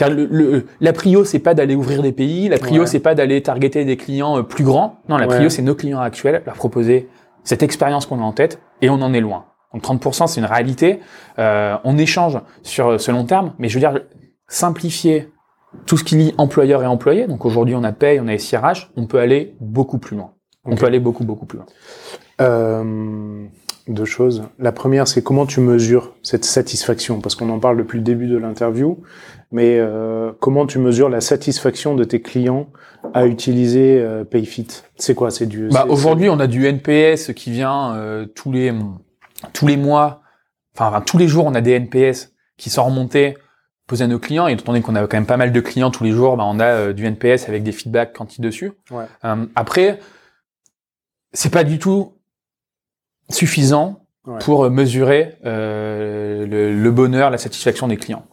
Le, le- la prio, c'est pas d'aller ouvrir des pays. La prio, Ouais. c'est pas d'aller targeter des clients euh, plus grands. Non, la Ouais. prio, c'est nos clients actuels, leur proposer cette expérience qu'on a en tête et on en est loin. Donc 30%, c'est une réalité. Euh, on échange sur euh, ce long terme, mais je veux dire simplifier tout ce qui lie employeur et employé. Donc aujourd'hui, on a paye, on a SIRH. On peut aller beaucoup plus loin. On peut aller beaucoup beaucoup plus loin. Euh, deux choses. La première, c'est comment tu mesures cette satisfaction? Parce qu'on en parle depuis le début de l'interview, mais euh, comment tu mesures la satisfaction de tes clients à utiliser euh, PayFit? C'est quoi? C'est du Bah, aujourd'hui, on a du NPS qui vient euh, tous les tous les mois, enfin, enfin, tous les jours, on a des NPS qui sont remontés posés à nos clients. Et étant donné qu'on a quand même pas mal de clients tous les jours, bah, on a euh, du NPS avec des feedbacks quanti dessus. Ouais. Euh, après, c'est pas du tout suffisant Ouais. pour mesurer euh, le, le bonheur, la satisfaction des clients.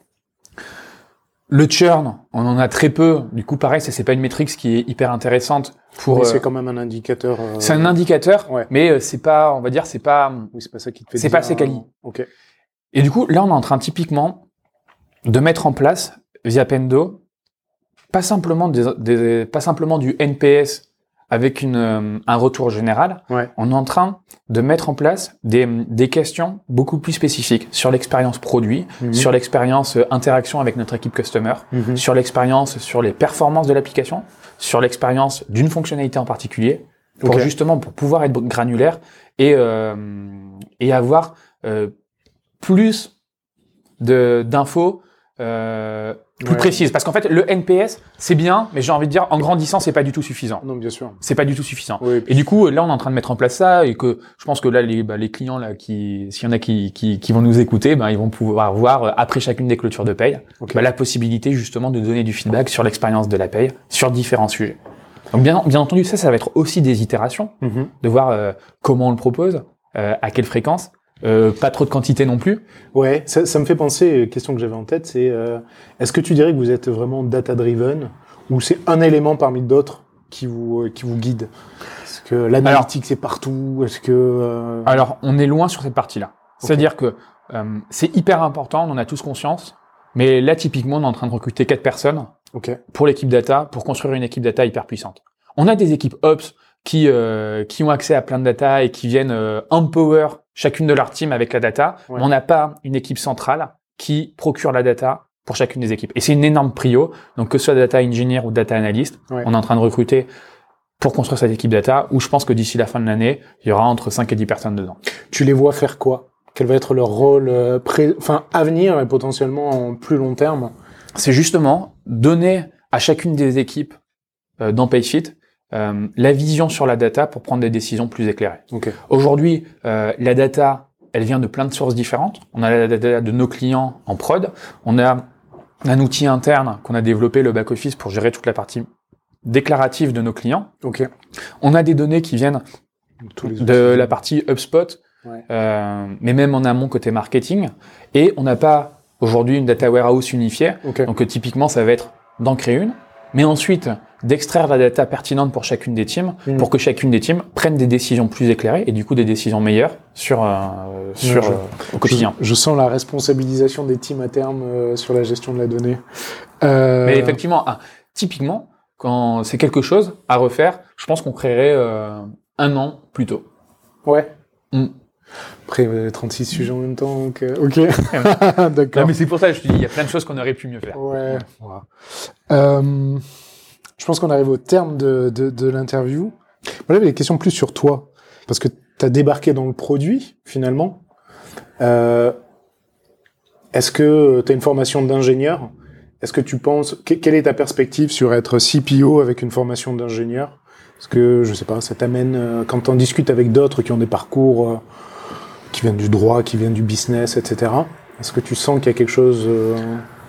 Le churn, on en a très peu. Du coup, pareil, ça c'est pas une métrique qui est hyper intéressante pour. Mais euh, c'est quand même un indicateur. euh, c'est un indicateur, Ouais. mais euh, c'est pas, on va dire, c'est pas. Oui, c'est pas ça qui te fait. C'est pas assez quali. Ok. Et du coup, là, on est en train typiquement de mettre en place via Pendo pas simplement des, des- pas simplement du NPS avec une, euh, un retour général, Ouais. on est en train de mettre en place des, des questions beaucoup plus spécifiques sur l'expérience produit, Mhm. sur l'expérience euh, interaction avec notre équipe customer, Mhm. sur l'expérience sur les performances de l'application, sur l'expérience d'une fonctionnalité en particulier, pour justement pour pouvoir être granulaire et euh, et avoir euh, plus de d'infos euh, plus Ouais. précises. Parce qu'en fait, le NPS c'est bien, mais j'ai envie de dire en grandissant c'est pas du tout suffisant. Non, bien sûr. C'est pas du tout suffisant. Oui, Et du coup, là, on est en train de mettre en place ça et que je pense que là, les, bah, les clients là, qui, s'il y en a qui, qui, qui vont nous écouter, ben, ils vont pouvoir voir euh, après chacune des clôtures de paye, bah, la possibilité justement de donner du feedback sur l'expérience de la paye sur différents sujets. Donc bien, bien entendu, ça, ça va être aussi des itérations, Mhm. de voir euh, comment on le propose, euh, à quelle fréquence, euh, pas trop de quantité non plus. Ouais, ça, ça me fait penser, euh, question que j'avais en tête, c'est euh, est-ce que tu dirais que vous êtes vraiment data-driven ou c'est un élément parmi d'autres qui vous, qui vous guide? Est-ce que l'analytique c'est partout? Est-ce que... euh, Alors, on est loin sur cette partie-là. C'est-à-dire que euh, c'est hyper important, on en a tous conscience, mais là, typiquement, on est en train de recruter quatre personnes pour l'équipe data, pour construire une équipe data hyper puissante. On a des équipes ops qui euh, qui ont accès à plein de data et qui viennent euh, empower chacune de leur team avec la data. Ouais. Mais on n'a pas une équipe centrale qui procure la data pour chacune des équipes. Et c'est une énorme prio. Donc que ce soit data engineer ou data analyst, Ouais. on est en train de recruter pour construire cette équipe data. Où je pense que d'ici la fin de l'année, il y aura entre 5 et 10 personnes dedans. tu les vois faire quoi? Quel va être leur rôle euh, pré... enfin, à venir et potentiellement en plus long terme? C'est justement donner à chacune des équipes euh, dans Payfit euh, la vision sur la data pour prendre des décisions plus éclairées. Ok. Aujourd'hui, euh, la data, elle vient de plein de sources différentes. On a la data de nos clients en prod, on a un outil interne qu'on a développé, le back-office, pour gérer toute la partie déclarative de nos clients. Ok. On a des données qui viennent de la partie HubSpot, Ouais. euh, mais même en amont côté marketing. Et on n'a pas aujourd'hui une data warehouse unifiée. Ok. Donc typiquement, ça va être d'en créer une, mais ensuite d'extraire la data pertinente pour chacune des teams, Mm. pour que chacune des teams prenne des décisions plus éclairées et du coup des décisions meilleures sur euh, sur je- euh, au quotidien. Je, je sens la responsabilisation des teams à terme euh, sur la gestion de la donnée. Euh, Mais effectivement, ah, typiquement, quand c'est quelque chose à refaire, je pense qu'on créerait euh, un an plus tôt. Ouais. Mm. Après, euh, 36 sujets en même temps, donc, euh, ok. Non, D'accord. mais c'est pour ça que je te dis, il y a plein de choses qu'on aurait pu mieux faire. Ouais. voilà. Euh, je pense qu'on arrive au terme de, de, de l'interview. Moi, j'avais des questions plus sur toi. Parce que tu as débarqué dans le produit, finalement. Euh, Est-ce que tu as une formation d'ingénieur? Est-ce que tu penses... que- quelle est ta perspective sur être CPO avec une formation d'ingénieur? Est-ce que, je sais pas, ça t'amène... euh, quand tu en discutes avec d'autres qui ont des parcours euh, qui viennent du droit, qui viennent du business, etc. Est-ce que tu sens qu'il y a quelque chose euh,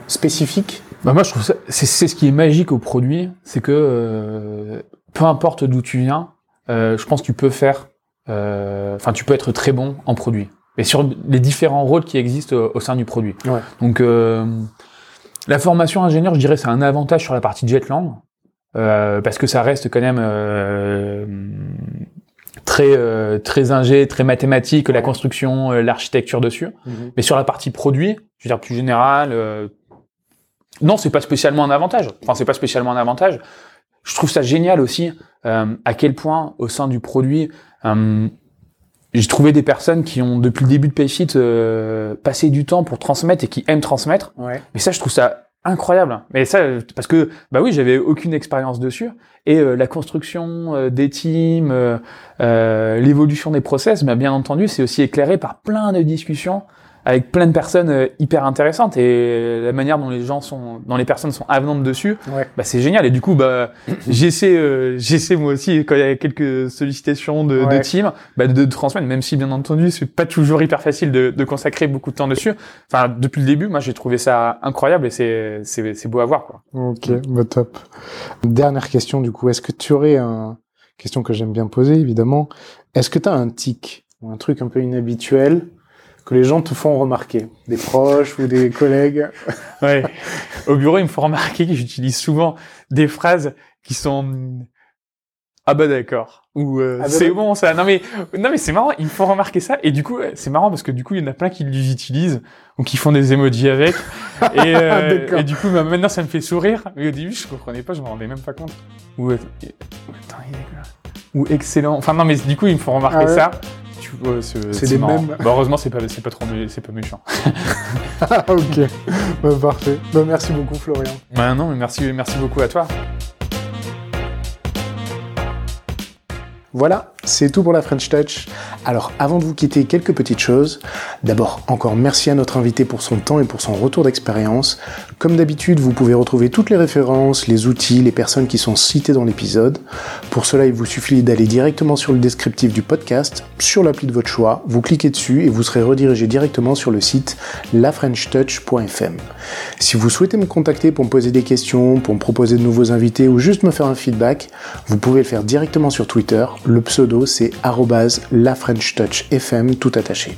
spécifique? Bah moi je trouve ça c'est ce qui est magique au produit, c'est que euh, peu importe d'où tu viens, euh, je pense que tu peux faire euh, enfin tu peux être très bon en produit. Et sur les différents rôles qui existent au, au sein du produit. Ouais. Donc la formation ingénieur, je dirais c'est un avantage sur la partie Jetland parce que ça reste quand même très euh, très ingé, très mathématique, la construction, euh, l'architecture dessus. Mais sur la partie produit, je veux dire plus général, euh, non, c'est pas spécialement un avantage. Enfin, c'est pas spécialement un avantage. Je trouve ça génial aussi euh, à quel point au sein du produit, euh, j'ai trouvé des personnes qui ont depuis le début de Payfit euh, passé du temps pour transmettre et qui aiment transmettre. Ouais. Mais ça, je trouve ça incroyable. Mais ça, parce que bah oui, j'avais aucune expérience dessus et euh, la construction euh, des teams, euh, euh, l'évolution des process, mais bien entendu, c'est aussi éclairé par plein de discussions avec plein de personnes euh, hyper intéressantes et la manière dont les gens sont, dont les personnes sont avenantes dessus, Ouais. bah c'est génial. Et du coup, bah j'essaie, euh, j'essaie moi aussi quand il y a quelques sollicitations de, Ouais. de team, bah, de, de transmettre, même si bien entendu c'est pas toujours hyper facile de, de consacrer beaucoup de temps dessus. Enfin, depuis le début, moi j'ai trouvé ça incroyable et c'est c'est c'est beau à voir quoi. Ok, bah top. Dernière question du coup, est-ce que tu aurais un question que j'aime bien poser évidemment, est-ce que tu as un tic ou un truc un peu inhabituel que les gens te font remarquer, des proches ou des collègues Ouais. Au bureau, il me faut remarquer que j'utilise souvent des phrases qui sont ah bah d'accord ou euh, Ah bah c'est bah- bon ça. Non mais non mais c'est marrant, il me faut remarquer ça et du coup c'est marrant parce que du coup il y en a plein qui les utilisent ou qui font des emojis avec et, euh, D'accord. et du coup bah, maintenant ça me fait sourire mais au début je comprenais pas, je me rendais même pas compte. Ou euh, et- attends, il est là. ou excellent. Enfin non, mais du coup, ils me font remarquer Ah ouais ça. C'est des marrant. mêmes. Bah, heureusement, c'est pas, trop, c'est pas méchant. Ah, ok, Bah, parfait. Bah, merci beaucoup Florian. Bah non, mais merci, merci beaucoup à toi. Voilà, c'est tout pour la French Touch. Alors avant de vous quitter, quelques petites choses. D'abord, encore merci à notre invité pour son temps et pour son retour d'expérience. Comme d'habitude, vous pouvez retrouver toutes les références, les outils, les personnes qui sont citées dans l'épisode. Pour cela, il vous suffit d'aller directement sur le descriptif du podcast, sur l'appli de votre choix, vous cliquez dessus et vous serez redirigé directement sur le site lafrenchtouch.fm. Si vous souhaitez me contacter pour me poser des questions, pour me proposer de nouveaux invités ou juste me faire un feedback, vous pouvez le faire directement sur Twitter. Le pseudo c'est lafrenchtouchfm tout attaché.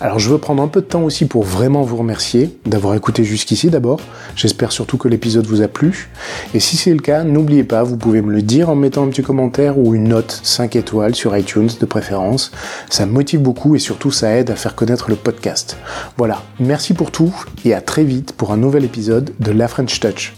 Alors je veux prendre un peu de temps aussi pour vraiment vous remercier d'avoir écouté jusqu'ici d'abord. J'espère surtout que l'épisode vous a plu. Et si c'est le cas, n'oubliez pas, vous pouvez me le dire en mettant un petit commentaire ou une note 5 étoiles sur iTunes de préférence. Ça me motive beaucoup et surtout ça aide à faire connaître le podcast. Voilà, merci pour tout et à très vite pour un nouvel épisode de La French Touch.